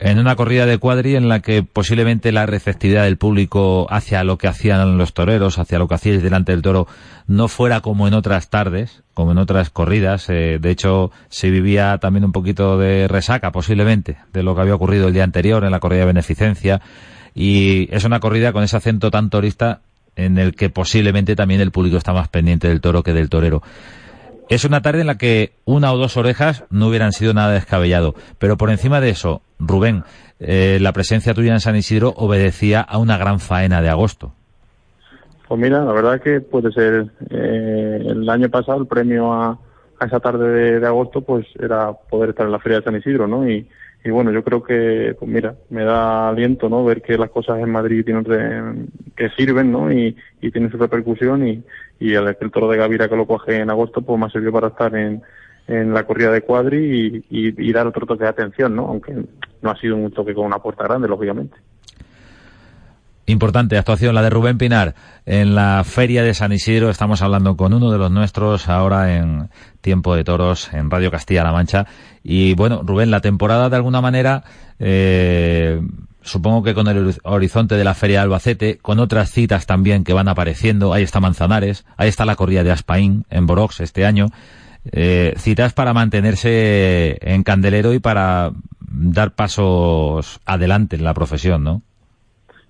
en una corrida de cuadri en la que posiblemente la receptividad del público hacia lo que hacían los toreros, hacia lo que hacíais delante del toro, no fuera como en otras tardes, como en otras corridas. Eh, de hecho, se vivía también un poquito de resaca, posiblemente, de lo que había ocurrido el día anterior en la corrida de beneficencia. Y es una corrida con ese acento tan torista en el que posiblemente también el público está más pendiente del toro que del torero. Es una tarde en la que una o dos orejas no hubieran sido nada descabellado, pero por encima de eso, Rubén, eh, la presencia tuya en San Isidro obedecía a una gran faena de agosto. Pues mira, la verdad es que puede ser. Eh, el año pasado el premio a, esa tarde de, agosto pues era poder estar en la feria de San Isidro, ¿no? Y, bueno, yo creo que, pues mira, me da aliento, ¿no? Ver que las cosas en Madrid tienen que sirven, ¿no? Y, tienen su repercusión y, y el, el toro de Gavira que lo coge en agosto, pues me servido para estar en, en la corrida de cuadri y, dar otro toque de atención, ¿no? Aunque no ha sido un toque con una puerta grande, lógicamente. Importante actuación la de Rubén Pinar en la Feria de San Isidro. Estamos hablando con uno de los nuestros ahora en Tiempo de Toros en Radio Castilla-La Mancha. Y bueno, Rubén, la temporada de alguna manera, eh, supongo que con el horizonte de la Feria de Albacete, con otras citas también que van apareciendo. Ahí está Manzanares, ahí está la corrida de Aspaín en Borox este año. Eh, citas para mantenerse en candelero y para dar pasos adelante en la profesión, ¿no?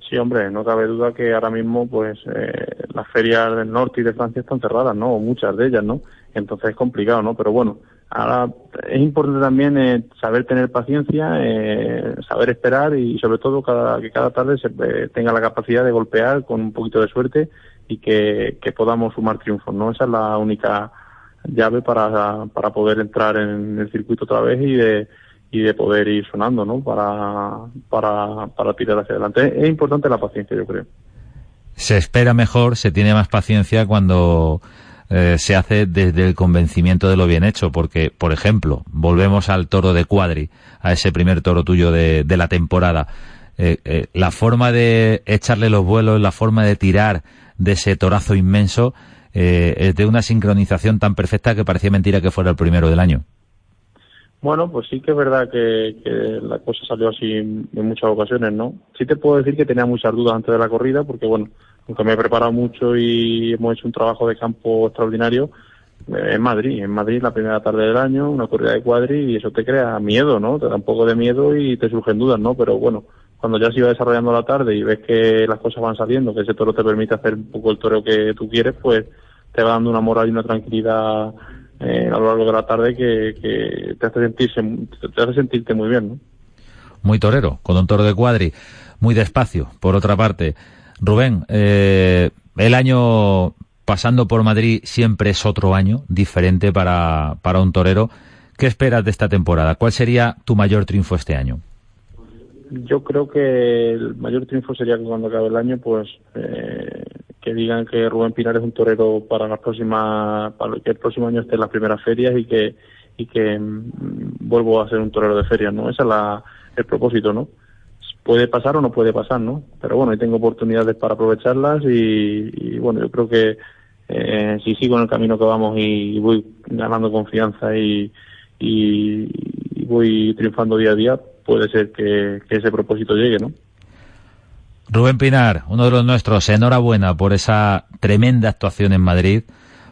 Sí, hombre, no cabe duda que ahora mismo, pues, eh, las ferias del norte y de Francia están cerradas, ¿no? O muchas de ellas, ¿no? Entonces es complicado, ¿no? Pero bueno, ahora es importante también eh, saber tener paciencia, eh, saber esperar y sobre todo cada, que cada tarde se eh, tenga la capacidad de golpear con un poquito de suerte y que, que podamos sumar triunfos, ¿no? Esa es la única llave para, para poder entrar en el circuito otra vez y de, y de poder ir sonando, ¿no? Para, para, para tirar hacia adelante. Es importante la paciencia, yo creo. Se espera mejor, se tiene más paciencia cuando eh, se hace desde el convencimiento de lo bien hecho, porque, por ejemplo, volvemos al toro de Cuadri, a ese primer toro tuyo de, de la temporada. Eh, eh, la forma de echarle los vuelos, la forma de tirar de ese torazo inmenso, eh, es de una sincronización tan perfecta que parecía mentira que fuera el primero del año. Bueno, pues sí que es verdad que, que, la cosa salió así en muchas ocasiones, ¿no? Sí te puedo decir que tenía muchas dudas antes de la corrida, porque bueno, aunque me he preparado mucho y hemos hecho un trabajo de campo extraordinario, eh, en Madrid, en Madrid la primera tarde del año, una corrida de cuadri y eso te crea miedo, ¿no? Te da un poco de miedo y te surgen dudas, ¿no? Pero bueno, cuando ya se iba desarrollando la tarde y ves que las cosas van saliendo, que ese toro te permite hacer un poco el toro que tú quieres, pues te va dando una moral y una tranquilidad eh, a lo largo de la tarde que, que, te hace sentirse te hace sentirte muy bien ¿no? muy torero con un toro de cuadri muy despacio por otra parte Rubén eh, el año pasando por Madrid siempre es otro año diferente para, para un torero ¿qué esperas de esta temporada? ¿cuál sería tu mayor triunfo este año? Yo creo que el mayor triunfo sería que cuando acabe el año pues eh, que digan que Rubén Pinar es un torero para la próxima para que el próximo año esté en las primeras ferias y que y que mm, vuelvo a ser un torero de ferias no ese es la, el propósito no puede pasar o no puede pasar no pero bueno ahí tengo oportunidades para aprovecharlas y, y bueno yo creo que eh, si sigo en el camino que vamos y, voy ganando confianza y, y, y voy triunfando día a día puede ser que, que ese propósito llegue no Rubén Pinar, uno de los nuestros, enhorabuena por esa tremenda actuación en Madrid,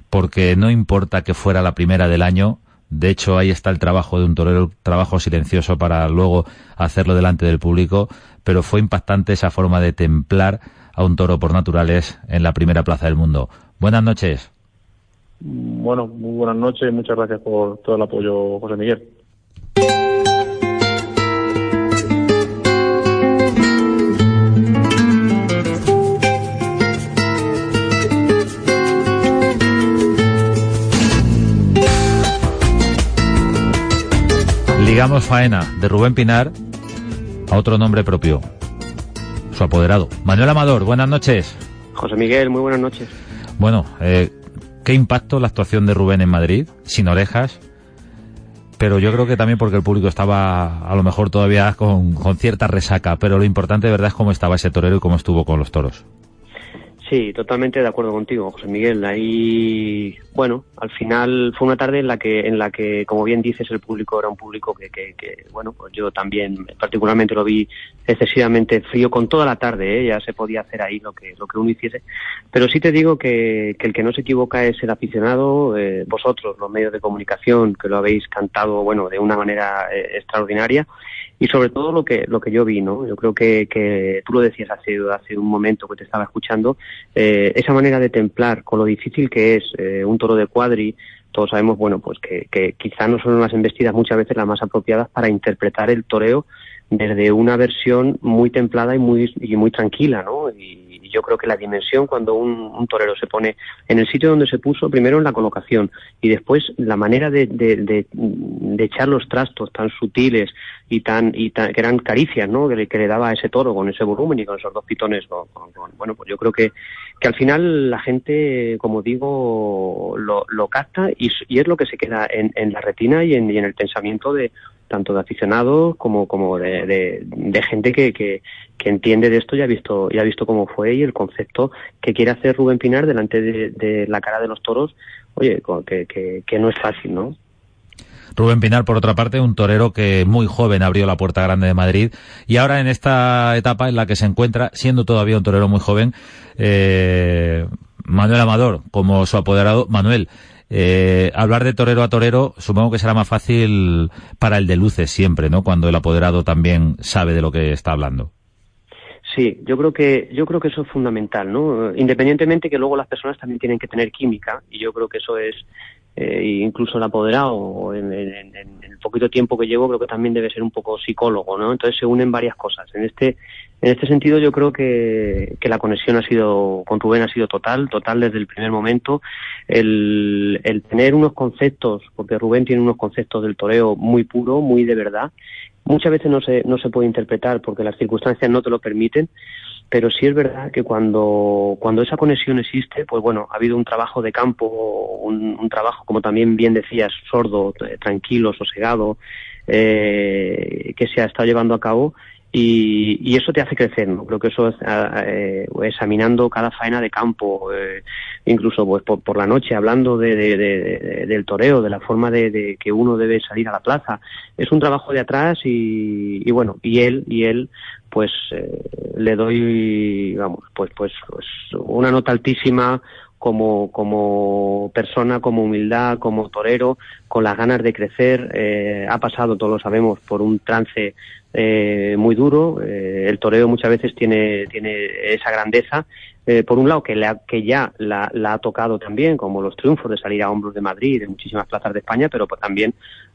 porque no importa que fuera la primera del año, de hecho ahí está el trabajo de un torero, trabajo silencioso para luego hacerlo delante del público, pero fue impactante esa forma de templar a un toro por naturales en la primera plaza del mundo. Buenas noches. Bueno, muy buenas noches y muchas gracias por todo el apoyo, José Miguel. Ligamos faena de Rubén Pinar a otro nombre propio, su apoderado. Manuel Amador, buenas noches. José Miguel, muy buenas noches. Bueno, eh, ¿qué impacto la actuación de Rubén en Madrid? Sin orejas, pero yo creo que también porque el público estaba a lo mejor todavía con, con cierta resaca, pero lo importante de verdad es cómo estaba ese torero y cómo estuvo con los toros. Sí, totalmente de acuerdo contigo, José Miguel. Ahí, bueno, al final fue una tarde en la que, en la que, como bien dices, el público era un público que, que, que bueno, pues yo también particularmente lo vi excesivamente frío con toda la tarde, ¿eh? ya se podía hacer ahí lo que, lo que uno hiciese. Pero sí te digo que, que el que no se equivoca es el aficionado, eh, vosotros, los medios de comunicación, que lo habéis cantado, bueno, de una manera eh, extraordinaria y sobre todo lo que lo que yo vi no yo creo que, que tú lo decías hace hace un momento que te estaba escuchando eh, esa manera de templar con lo difícil que es eh, un toro de cuadri todos sabemos bueno pues que, que quizá no son las embestidas muchas veces las más apropiadas para interpretar el toreo desde una versión muy templada y muy y muy tranquila no y, yo creo que la dimensión cuando un, torero se pone en el sitio donde se puso, primero en la colocación y después la manera de, de, echar los trastos tan sutiles y tan, y tan, que eran caricias, ¿no? Que le, que le daba a ese toro con ese volumen y con esos dos pitones. bueno, pues yo creo que, que al final la gente, como digo, lo, lo capta y, y, es lo que se queda en, en la retina y en, y en el pensamiento de, tanto de aficionados como, como de, gente que, que, que, entiende de esto y ha visto, y ha visto cómo fue y el concepto que quiere hacer Rubén Pinar delante de, la cara de los toros, oye, que, que, que no es fácil, ¿no? Rubén Pinar, por otra parte, un torero que muy joven abrió la Puerta Grande de Madrid y ahora en esta etapa en la que se encuentra, siendo todavía un torero muy joven, eh, Manuel Amador como su apoderado. Manuel, eh, hablar de torero a torero supongo que será más fácil para el de luces siempre, ¿no? Cuando el apoderado también sabe de lo que está hablando. Sí, yo creo que yo creo que eso es fundamental, ¿no? Independientemente que luego las personas también tienen que tener química y yo creo que eso es eh, incluso el apoderado en, en, el poquito tiempo que llevo creo que también debe ser un poco psicólogo, ¿no? Entonces se unen varias cosas. En este en este sentido yo creo que, que la conexión ha sido con Rubén ha sido total, total desde el primer momento. El, el tener unos conceptos, porque Rubén tiene unos conceptos del toreo muy puro, muy de verdad. Muchas veces no se, no se puede interpretar porque las circunstancias no te lo permiten, pero sí es verdad que cuando, cuando esa conexión existe, pues bueno, ha habido un trabajo de campo, un, trabajo, como también bien decías, sordo, tranquilo, sosegado, eh, que se ha estado llevando a cabo y, y, eso te hace crecer, ¿no? Creo que eso es eh, examinando cada faena de campo, eh, incluso pues por, la noche hablando de, de, del toreo, de la forma de, que uno debe salir a la plaza. Es un trabajo de atrás y, y bueno, y él, y él, pues eh, le doy, vamos, pues, pues, pues una nota altísima, como, como persona, como humildad, como torero, con las ganas de crecer. Eh, ha pasado, todos lo sabemos, por un trance eh, muy duro. Eh, el toreo muchas veces tiene, tiene esa grandeza. Eh, por un lado, que, la, que ya la, la, ha tocado también, como los triunfos de salir a hombros de Madrid, de muchísimas plazas de España, pero pues también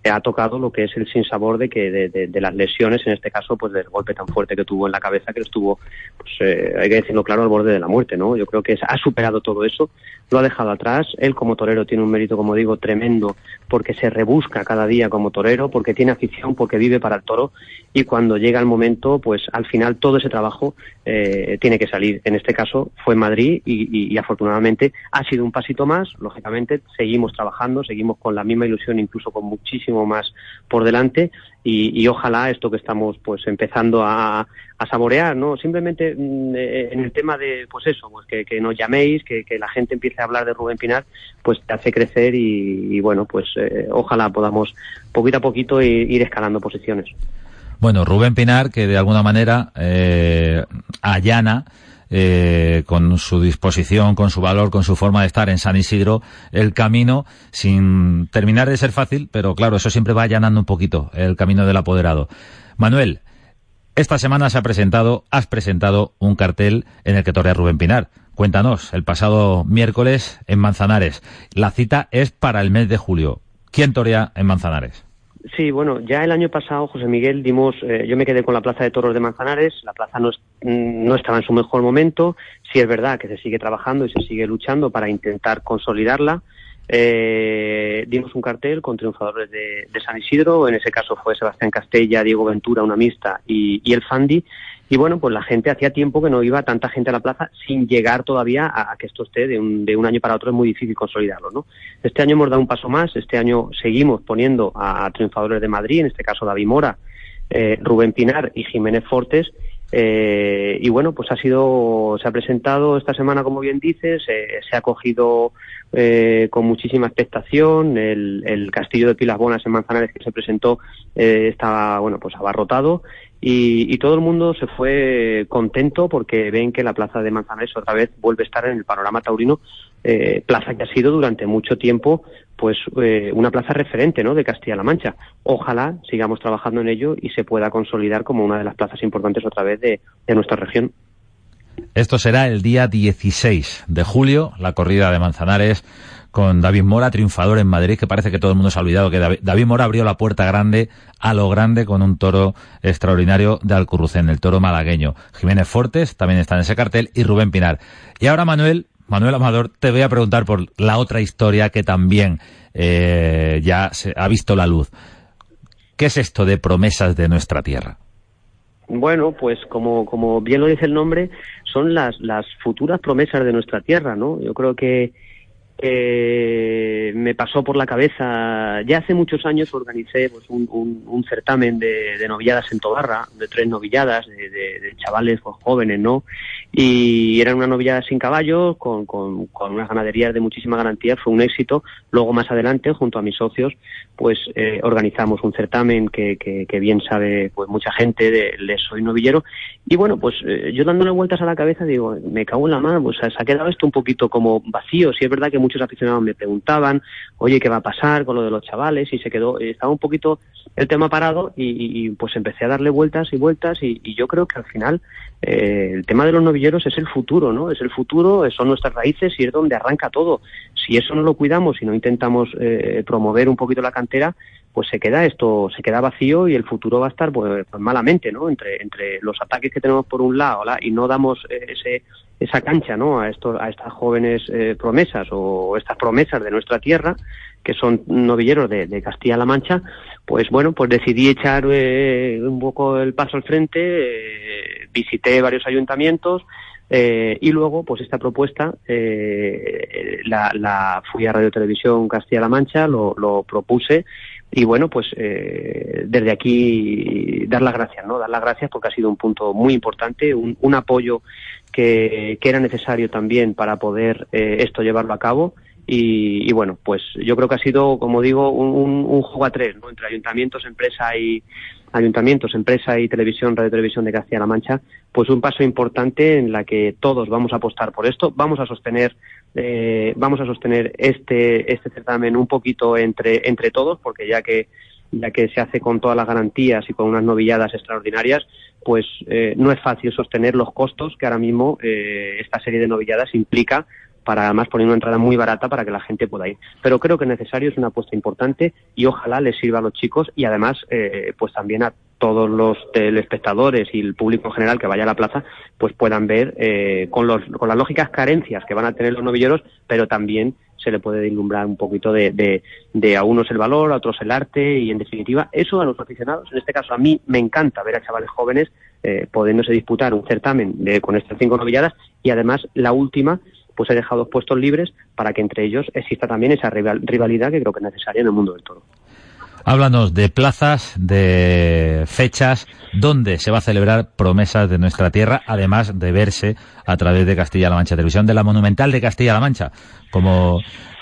ha tocado lo que es el sinsabor de que de, las lesiones, en este caso, pues del golpe tan fuerte que tuvo en la cabeza, que estuvo, pues eh, hay que decirlo claro, al borde de la muerte, ¿no? Yo creo que ha superado todo eso, lo ha dejado atrás. Él como torero tiene un mérito, como digo, tremendo, porque se rebusca cada día como torero, porque tiene afición, porque vive para el toro, y cuando llega el momento, pues al final todo ese trabajo eh, tiene que salir. En este caso fue Madrid y, y, y afortunadamente ha sido un pasito más. Lógicamente seguimos trabajando, seguimos con la misma ilusión, incluso con muchísimo más por delante y, ojalá esto que estamos pues empezando a, a saborear, ¿no? Simplemente mm, eh, en el tema de, pues eso, pues que, nos llaméis, que, que, la gente empiece a hablar de Rubén Pinar, pues te hace crecer y, bueno, pues eh, ojalá podamos poquito a poquito ir, ir escalando posiciones. Bueno, Rubén Pinar, que de alguna manera eh, allana eh, con su disposición, con su valor, con su forma de estar en San Isidro, el camino, sin terminar de ser fácil, pero claro, eso siempre va allanando un poquito el camino del apoderado. Manuel, esta semana se ha presentado, has presentado un cartel en el que torea Rubén Pinar. Cuéntanos, el pasado miércoles en Manzanares. La cita es para el mes de julio. ¿Quién torea en Manzanares? Sí, bueno, ya el año pasado, José Miguel, dimos, eh, yo me quedé con la Plaza de Toros de Manzanares, la plaza no, mm, no estaba en su mejor momento, sí es verdad que se sigue trabajando y se sigue luchando para intentar consolidarla. Eh, dimos un cartel con triunfadores de, San Isidro, en ese caso fue Sebastián Castella, Diego Ventura, una mixta, y, y el Fandi, y bueno, pues la gente hacía tiempo que no iba tanta gente a la plaza sin llegar todavía a, que esto esté de un, de un, año para otro es muy difícil consolidarlo, ¿no? Este año hemos dado un paso más, este año seguimos poniendo a, triunfadores de Madrid, en este caso David Mora, eh, Rubén Pinar y Jiménez Fortes, eh, y bueno, pues ha sido, se ha presentado esta semana, como bien dices, eh, se ha cogido eh, con muchísima expectación. El, el, castillo de Pilas Bonas en Manzanares que se presentó eh, estaba, bueno, pues abarrotado y, y, todo el mundo se fue contento porque ven que la plaza de Manzanares otra vez vuelve a estar en el panorama taurino, eh, plaza que ha sido durante mucho tiempo pues eh, una plaza referente ¿no? de Castilla-La Mancha. Ojalá sigamos trabajando en ello y se pueda consolidar como una de las plazas importantes otra vez de, nuestra región. Esto será el día 16 de julio, la corrida de Manzanares con David Mora, triunfador en Madrid, que parece que todo el mundo se ha olvidado que David, Mora abrió la puerta grande a lo grande con un toro extraordinario de Alcurrucén, el toro malagueño. Jiménez Fortes también está en ese cartel y Rubén Pinar. Y ahora Manuel, Manuel Amador, te voy a preguntar por la otra historia que también eh, ya se ha visto la luz. ¿Qué es esto de promesas de nuestra tierra? Bueno, pues como, bien lo dice el nombre, son las, las futuras promesas de nuestra tierra, ¿no? Yo creo que eh, me pasó por la cabeza, ya hace muchos años organicé pues, un, certamen de, novilladas en Tobarra, de tres novilladas, de, chavales pues, jóvenes, ¿no? Y eran una novillada sin caballos, con, unas ganaderías de muchísima garantía, fue un éxito. Luego, más adelante, junto a mis socios, pues eh, organizamos un certamen que, bien sabe pues mucha gente de, de Soy Novillero. Y bueno, pues eh, yo dándole vueltas a la cabeza digo, me cago en la mano, pues ha quedado esto un poquito como vacío. Si es verdad que muchos aficionados me preguntaban, oye, ¿qué va a pasar con lo de los chavales? Y se quedó, estaba un poquito el tema parado y, pues empecé a darle vueltas y vueltas y, yo creo que al final eh, el tema de los novilleros es el futuro, ¿no? Es el futuro, son nuestras raíces y es donde arranca todo. Si eso no lo cuidamos y no intentamos eh, promover un poquito la cantera, pues se queda esto, se queda vacío y el futuro va a estar pues, pues malamente, ¿no? Entre, entre los ataques que tenemos por un lado y no damos eh, ese, esa cancha, ¿no? A, estos, a estas jóvenes eh, promesas o estas promesas de nuestra tierra, que son novilleros de, Castilla-La Mancha, pues bueno, pues decidí echar eh, un poco el paso al frente, visité varios ayuntamientos, y luego, pues esta propuesta la, la, fui a Radio Televisión Castilla-La Mancha, lo propuse y bueno, pues eh, desde aquí dar las gracias, ¿no? Dar las gracias porque ha sido un punto muy importante, un, un apoyo que, que, era necesario también para poder eh, esto llevarlo a cabo. Y, y, bueno, pues yo creo que ha sido, como digo, un, un, juego a tres, ¿no? Entre ayuntamientos, empresa y ayuntamientos, empresa y televisión, radio televisión de Castilla-La Mancha, pues un paso importante en la que todos vamos a apostar por esto, vamos a sostener eh, vamos a sostener este, este certamen un poquito entre, entre todos, porque ya que, ya que se hace con todas las garantías y con unas novilladas extraordinarias, pues eh, no es fácil sostener los costos que ahora mismo eh, esta serie de novilladas implica para además poner una entrada muy barata para que la gente pueda ir. Pero creo que es necesario, es una apuesta importante y ojalá les sirva a los chicos y además eh, pues también a todos los telespectadores y el público en general que vaya a la plaza pues puedan ver eh, con, los, con las lógicas carencias que van a tener los novilleros, pero también se le puede ilumbrar un poquito de, de, de, a unos el valor, a otros el arte y en definitiva eso a los aficionados. En este caso a mí me encanta ver a chavales jóvenes eh, pudiéndose disputar un certamen de, con estas cinco novilladas y además la última pues he dejado puestos libres para que entre ellos exista también esa rivalidad que creo que es necesaria en el mundo del toro. Háblanos de plazas, de fechas, dónde se va a celebrar promesas de nuestra tierra, además de verse a través de Castilla-La Mancha Televisión, de la Monumental de Castilla-La Mancha, como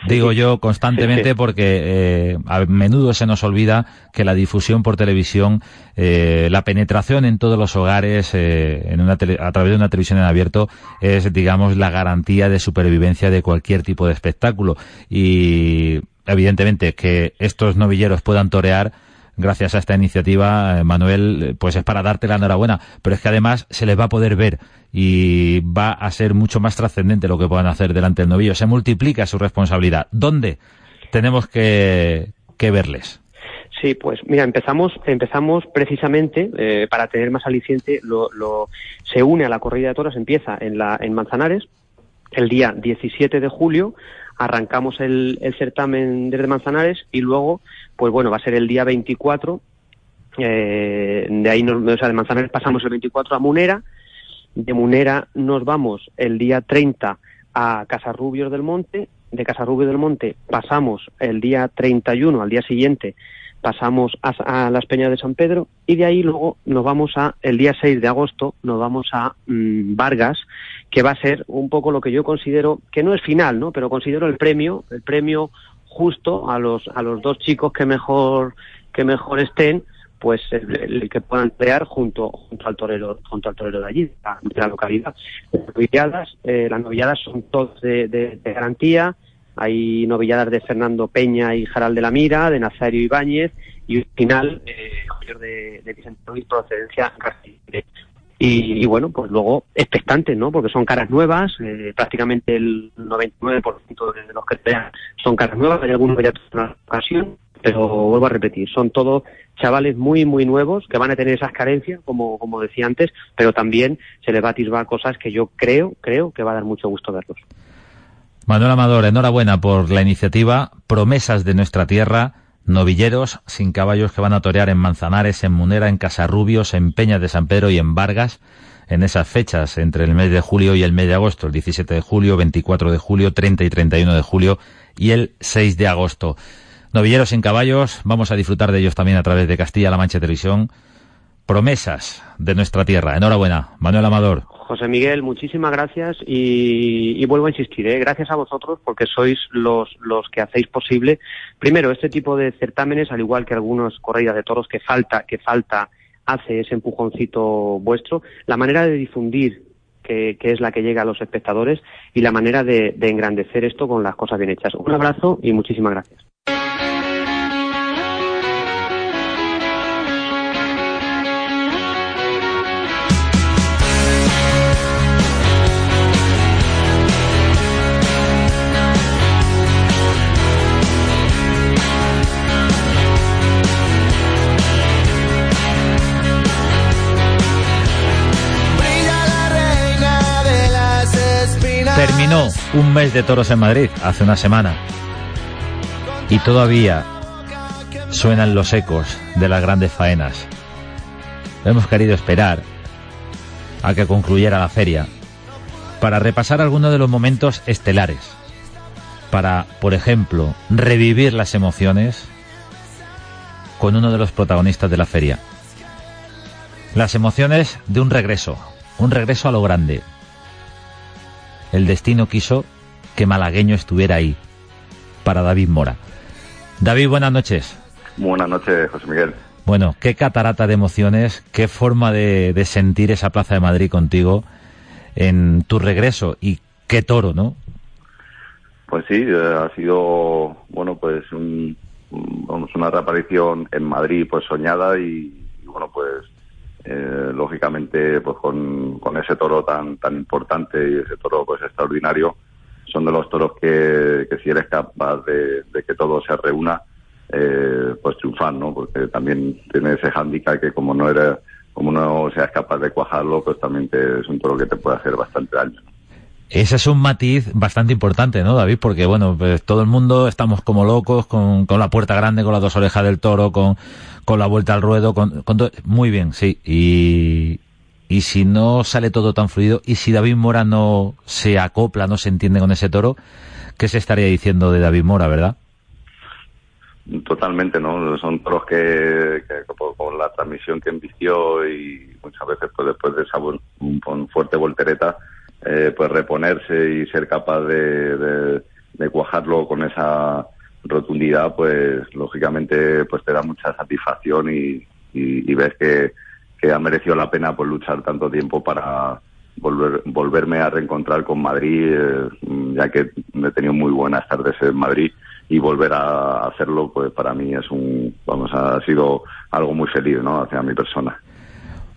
digo yo constantemente porque eh, a menudo se nos olvida que la difusión por televisión, eh, la penetración en todos los hogares eh, en una a través de una televisión en abierto es, digamos, la garantía de supervivencia de cualquier tipo de espectáculo. Y evidentemente que estos novilleros puedan torear gracias a esta iniciativa, eh, Manuel, eh, pues es para darte la enhorabuena, pero es que además se les va a poder ver y va a ser mucho más trascendente lo que puedan hacer delante del novillo. Se multiplica su responsabilidad. ¿Dónde tenemos que, que verles? Sí, pues mira, empezamos, empezamos precisamente eh, para tener más aliciente, lo, lo, se une a la corrida de toros, empieza en, la, en Manzanares el día 17 de julio arrancamos el, certamen desde Manzanares y luego, pues bueno, va a ser el día 24. Eh, de ahí, nos, o sea, de Manzanares pasamos el 24 a Munera. De Munera nos vamos el día 30 a Casarrubios del Monte. De Casarrubios del Monte pasamos el día 31, al día siguiente, pasamos a, Las Peñas de San Pedro y de ahí luego nos vamos a, el día 6 de agosto, nos vamos a mm, Vargas, que va a ser un poco lo que yo considero, que no es final, ¿no? Pero considero el premio, el premio justo a los, a los dos chicos que mejor, que mejor estén, pues el, que puedan crear junto junto al torero junto al torero de allí de la, localidad. Las novilladas, eh, las novilladas son todas de, de garantía. Hay novilladas de Fernando Peña y Jaral de la Mira, de Nazario Ibáñez y un final eh, de, de Vicente Luis, procedencia y, bueno, pues luego expectantes, ¿no? Porque son caras nuevas, eh, prácticamente el 99% de los que vean son caras nuevas, hay algunos que ya tuvieron ocasión, pero vuelvo a repetir, son todos chavales muy, muy nuevos que van a tener esas carencias, como, como decía antes, pero también se les va a atisbar cosas que yo creo, creo que va a dar mucho gusto verlos. Manuel Amador, enhorabuena por la iniciativa Promesas de nuestra tierra, novilleros sin caballos que van a torear en Manzanares, en Munera, en Casarrubios, en Peñas de San Pedro y en Vargas, en esas fechas entre el mes de julio y el mes de agosto, el 17 de julio, 24 de julio, 30 y 31 de julio y el 6 de agosto. Novilleros sin caballos, vamos a disfrutar de ellos también a través de Castilla-La Mancha Televisión. Promesas de nuestra tierra. Enhorabuena, Manuel Amador. José Miguel, muchísimas gracias y, vuelvo a insistir, ¿eh? gracias a vosotros porque sois los, los que hacéis posible, primero, este tipo de certámenes, al igual que algunos corridas de toros que falta, que falta hace ese empujoncito vuestro, la manera de difundir que, es la que llega a los espectadores y la manera de engrandecer esto con las cosas bien hechas. Un abrazo y muchísimas gracias. Un mes de toros en Madrid hace una semana y todavía suenan los ecos de las grandes faenas. Hemos querido esperar a que concluyera la feria para repasar algunos de los momentos estelares, para, por ejemplo, revivir las emociones con uno de los protagonistas de la feria. Las emociones de un regreso, un regreso a lo grande, el destino quiso que Malagueño estuviera ahí, para David Mora. David, buenas noches. Buenas noches, José Miguel. Bueno, qué catarata de emociones, qué forma de, sentir esa Plaza de Madrid contigo en tu regreso y qué toro, ¿no? Pues sí, eh, ha sido, bueno, pues una reaparición en Madrid pues soñada y bueno, pues eh, lógicamente pues con, ese toro tan tan importante y ese toro pues extraordinario son de los toros que, si eres capaz de, que todo se reúna eh, pues triunfar no porque también tiene ese hándicap que como no eres como no seas capaz de cuajarlo pues también es un toro que te puede hacer bastante daño ese es un matiz bastante importante, ¿no, David? Porque, bueno, pues todo el mundo estamos como locos con, con la puerta grande, con las dos orejas del toro, con, con la vuelta al ruedo, con, con todo. Muy bien, sí. Y, y si no sale todo tan fluido, y si David Mora no se acopla, no se entiende con ese toro, ¿qué se estaría diciendo de David Mora, verdad? Totalmente, ¿no? Son toros que, que con la transmisión que envició y muchas veces pues después de esa un fuerte voltereta, eh, pues reponerse y ser capaz de, de, cuajarlo con esa rotundidad, pues lógicamente pues te da mucha satisfacción y, y, ves que, ha merecido la pena pues luchar tanto tiempo para volver, volverme a reencontrar con Madrid, eh, ya que he tenido muy buenas tardes en Madrid y volver a hacerlo, pues para mí es un, vamos, ha sido algo muy feliz, ¿no? Hacia mi persona.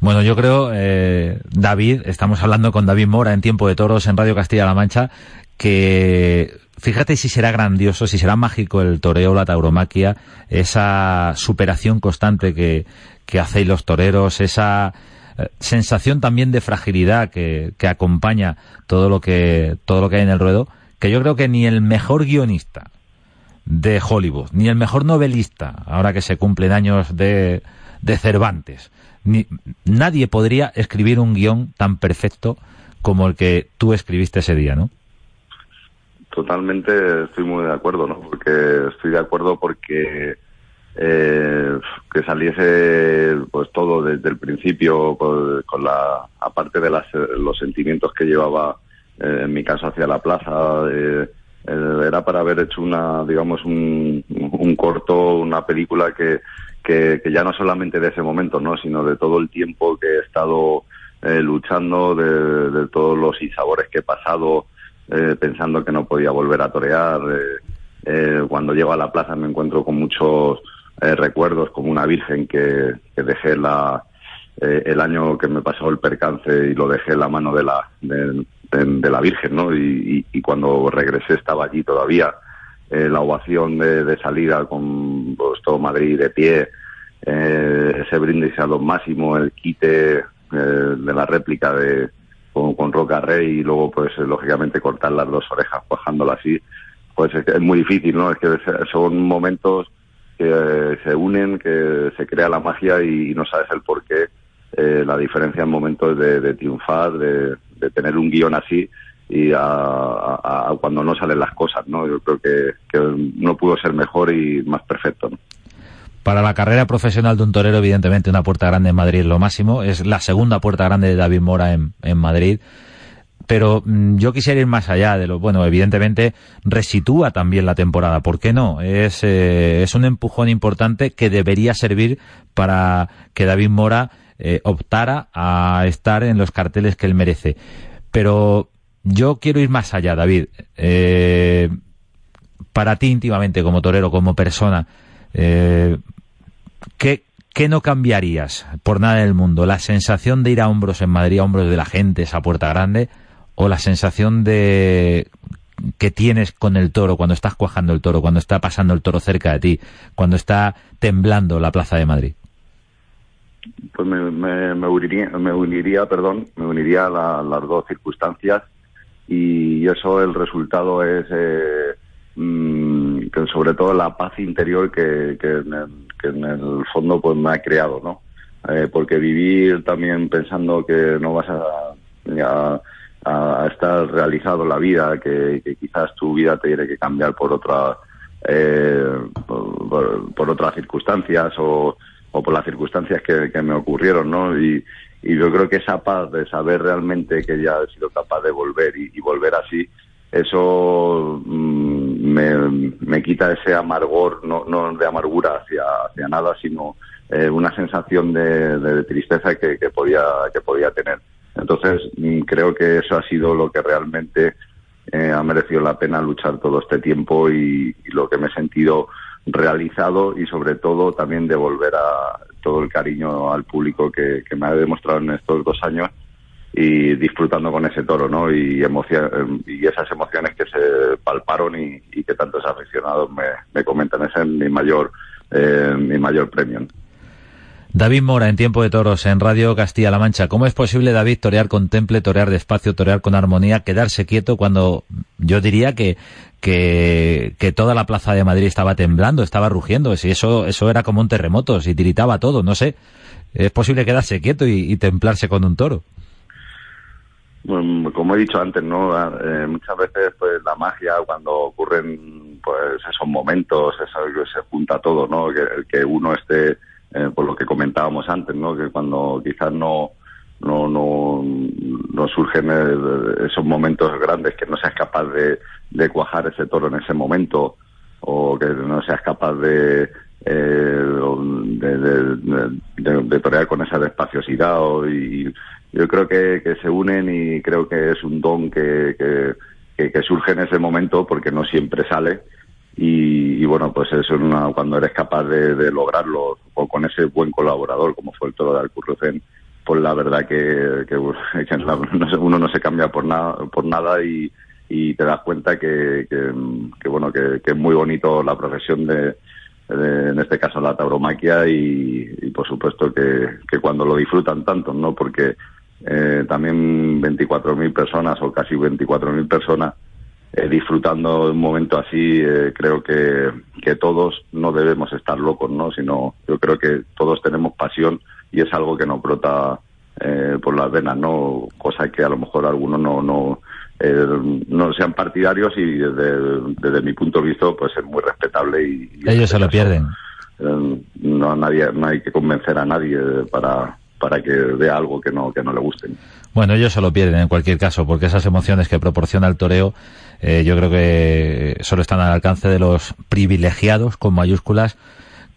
Bueno, yo creo, eh, David, estamos hablando con David Mora en Tiempo de Toros en Radio Castilla-La Mancha, que fíjate si será grandioso, si será mágico el toreo, la tauromaquia, esa superación constante que, que hacéis los toreros, esa eh, sensación también de fragilidad que, que acompaña todo lo que, todo lo que hay en el ruedo, que yo creo que ni el mejor guionista de Hollywood, ni el mejor novelista, ahora que se cumplen años de, de Cervantes, nadie podría escribir un guion tan perfecto como el que tú escribiste ese día, ¿no? Totalmente estoy muy de acuerdo, ¿no? Porque estoy de acuerdo porque eh, que saliese pues todo desde el principio con, la aparte de los sentimientos que llevaba eh, en mi caso hacia la plaza eh, era para haber hecho una digamos un, un corto una película que que, ya no solamente de ese momento, ¿no? sino de todo el tiempo que he estado eh, luchando, de, todos los insabores que he pasado, eh, pensando que no podía volver a torear. Eh, cuando llego a la plaza me encuentro con muchos recuerdos, como una virgen que, dejé la, eh, el año que me pasó el percance y lo dejé en la mano de la, de, la Virgen, ¿no? Y, cuando regresé estaba allí todavía. Eh, la ovación de, salida con pues, todo Madrid de pie, eh, ese brindis a lo máximo, el quite de la réplica de con, Roca Rey y luego pues lógicamente cortar las dos orejas cuajándola así, pues es, es muy difícil, ¿no? Es que son momentos que se unen, que se crea la magia y no sabes el por qué eh, la diferencia en momentos de, triunfar, de, tener un guion así y a, cuando no salen las cosas, ¿no? Yo creo que, no pudo ser mejor y más perfecto, Para la carrera profesional de un torero, evidentemente, una puerta grande en Madrid es lo máximo. Es la segunda puerta grande de David Mora en, en Madrid pero mm, yo quisiera ir más allá de lo bueno evidentemente resitúa también la temporada ¿por qué no? es, eh, es un empujón importante que debería servir para que David Mora eh, optara a estar en los carteles que él merece. Pero yo quiero ir más allá, David. Eh, para ti íntimamente, como torero, como persona, eh, ¿qué, ¿qué, no cambiarías por nada del mundo? ¿La sensación de ir a hombros en Madrid, a hombros de la gente, esa puerta grande? ¿O la sensación de que tienes con el toro cuando estás cuajando el toro, cuando está pasando el toro cerca de ti, cuando está temblando la plaza de Madrid? pues me, me, uniría, me uniría, perdón, me uniría a las dos circunstancias y eso el resultado es eh, mm, que sobre todo la paz interior que, que, en el, fondo pues me ha creado, ¿no? Eh, porque vivir también pensando que no vas a, a, estar realizado en la vida, que, quizás tu vida te tiene que cambiar por otra eh, por otras circunstancias o o por las circunstancias que, me ocurrieron, ¿no? Y, yo creo que esa paz de saber realmente que ya he sido capaz de volver y, volver así, eso mm, me, quita ese amargor, no, no de amargura hacia, hacia nada, sino eh, una sensación de, tristeza que, podía, que podía tener. Entonces, mm, creo que eso ha sido lo que realmente eh, ha merecido la pena luchar todo este tiempo y, y lo que me he sentido realizado y sobre todo también devolver a todo el cariño al público que, me ha demostrado en estos dos años y disfrutando con ese toro, ¿no? Y, y esas emociones que se palparon y, que tantos aficionados me, me comentan. Ese es mi mayor, eh, mi mayor premio. David Mora, en Tiempo de Toros, en Radio Castilla-La Mancha. ¿Cómo es posible, David, torear con temple, torear despacio, torear con armonía, quedarse quieto cuando yo diría que, que, toda la plaza de Madrid estaba temblando, estaba rugiendo? Si eso, eso era como un terremoto, si tiritaba todo, no sé. ¿Es posible quedarse quieto y, templarse con un toro? Como he dicho antes, ¿no? Eh, muchas veces, pues, la magia, cuando ocurren, pues, esos momentos, eso que se junta todo, ¿no? Que, que uno esté eh, por lo que comentábamos antes, ¿no? Que cuando quizás no no, no, no surgen eh, esos momentos grandes, que no seas capaz de, de cuajar ese toro en ese momento, o que no seas capaz de, eh, de, de, torear con esa despaciosidad. y yo creo que, que, se unen y creo que es un don que, que, que surge en ese momento porque no siempre sale y, bueno, pues eso una, cuando eres capaz de, lograrlo o con ese buen colaborador como fue el toro de Alcurrucén, pues la verdad que, que, uno no se cambia por nada, por nada y, te das cuenta que, que, bueno que, es muy bonito la profesión de, en este caso la tauromaquia y, por supuesto que, que cuando lo disfrutan tanto, ¿no? Porque eh, también 24.000 personas o casi 24.000 personas eh, disfrutando de un momento así, eh, creo que, que todos no debemos estar locos, ¿no? Sino yo creo que todos tenemos pasión y es algo que nos brota eh, por las venas, ¿no? Cosa que a lo mejor algunos no, no, no sean partidarios y desde, desde, mi punto de vista pues es muy respetable y, ellos se lo pierden no nadie no hay que convencer a nadie para para que vea algo que no que no le guste bueno ellos se lo pierden en cualquier caso porque esas emociones que proporciona el toreo eh, yo creo que solo están al alcance de los privilegiados, con mayúsculas,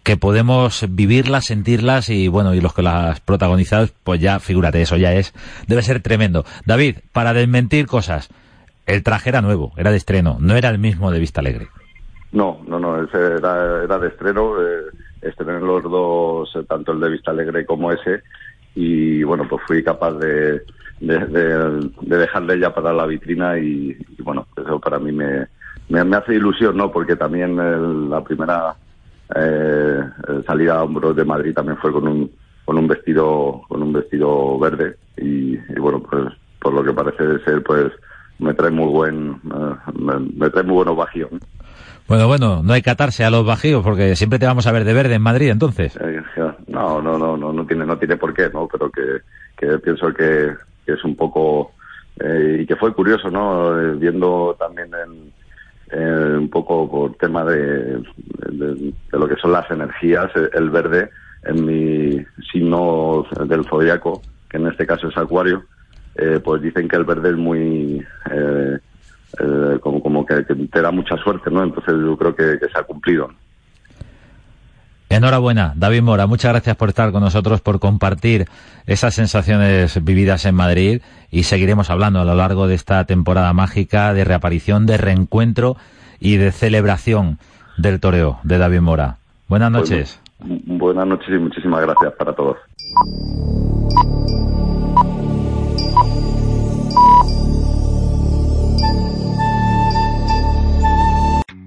que podemos vivirlas, sentirlas y bueno, y los que las protagonizamos, pues ya, figúrate, eso ya es, debe ser tremendo. David, para desmentir cosas, el traje era nuevo, era de estreno, no era el mismo de Vista Alegre. No, no, no, era, era de estreno, eh, los dos, tanto el de Vista Alegre como ese, y bueno, pues fui capaz de, de, dejarle ya para la vitrina y, bueno, eso para mí me, me, hace ilusión, ¿no? Porque también la primera eh, salida a hombros de Madrid también fue con un con un vestido con un vestido verde y, bueno pues por lo que parece ser pues me trae muy buen eh, me, trae muy buenos bajíos bueno bueno no hay que atarse a los bajíos porque siempre te vamos a ver de verde en Madrid entonces. Eh, no no no no no tiene no tiene por qué no pero que, que pienso que, es un poco eh, y que fue curioso no viendo también en un poco por tema de, lo que son las energías el verde en mi signo del zodiaco, que en este caso es Acuario, eh, pues dicen que el verde es muy. Eh, eh, como, como que, te da mucha suerte, ¿no? Entonces yo creo que, se ha cumplido. Enhorabuena, David Mora. Muchas gracias por estar con nosotros, por compartir esas sensaciones vividas en Madrid y seguiremos hablando a lo largo de esta temporada mágica de reaparición, de reencuentro y de celebración del toreo de David Mora. Buenas pues noches. Buenas noches y muchísimas gracias para todos.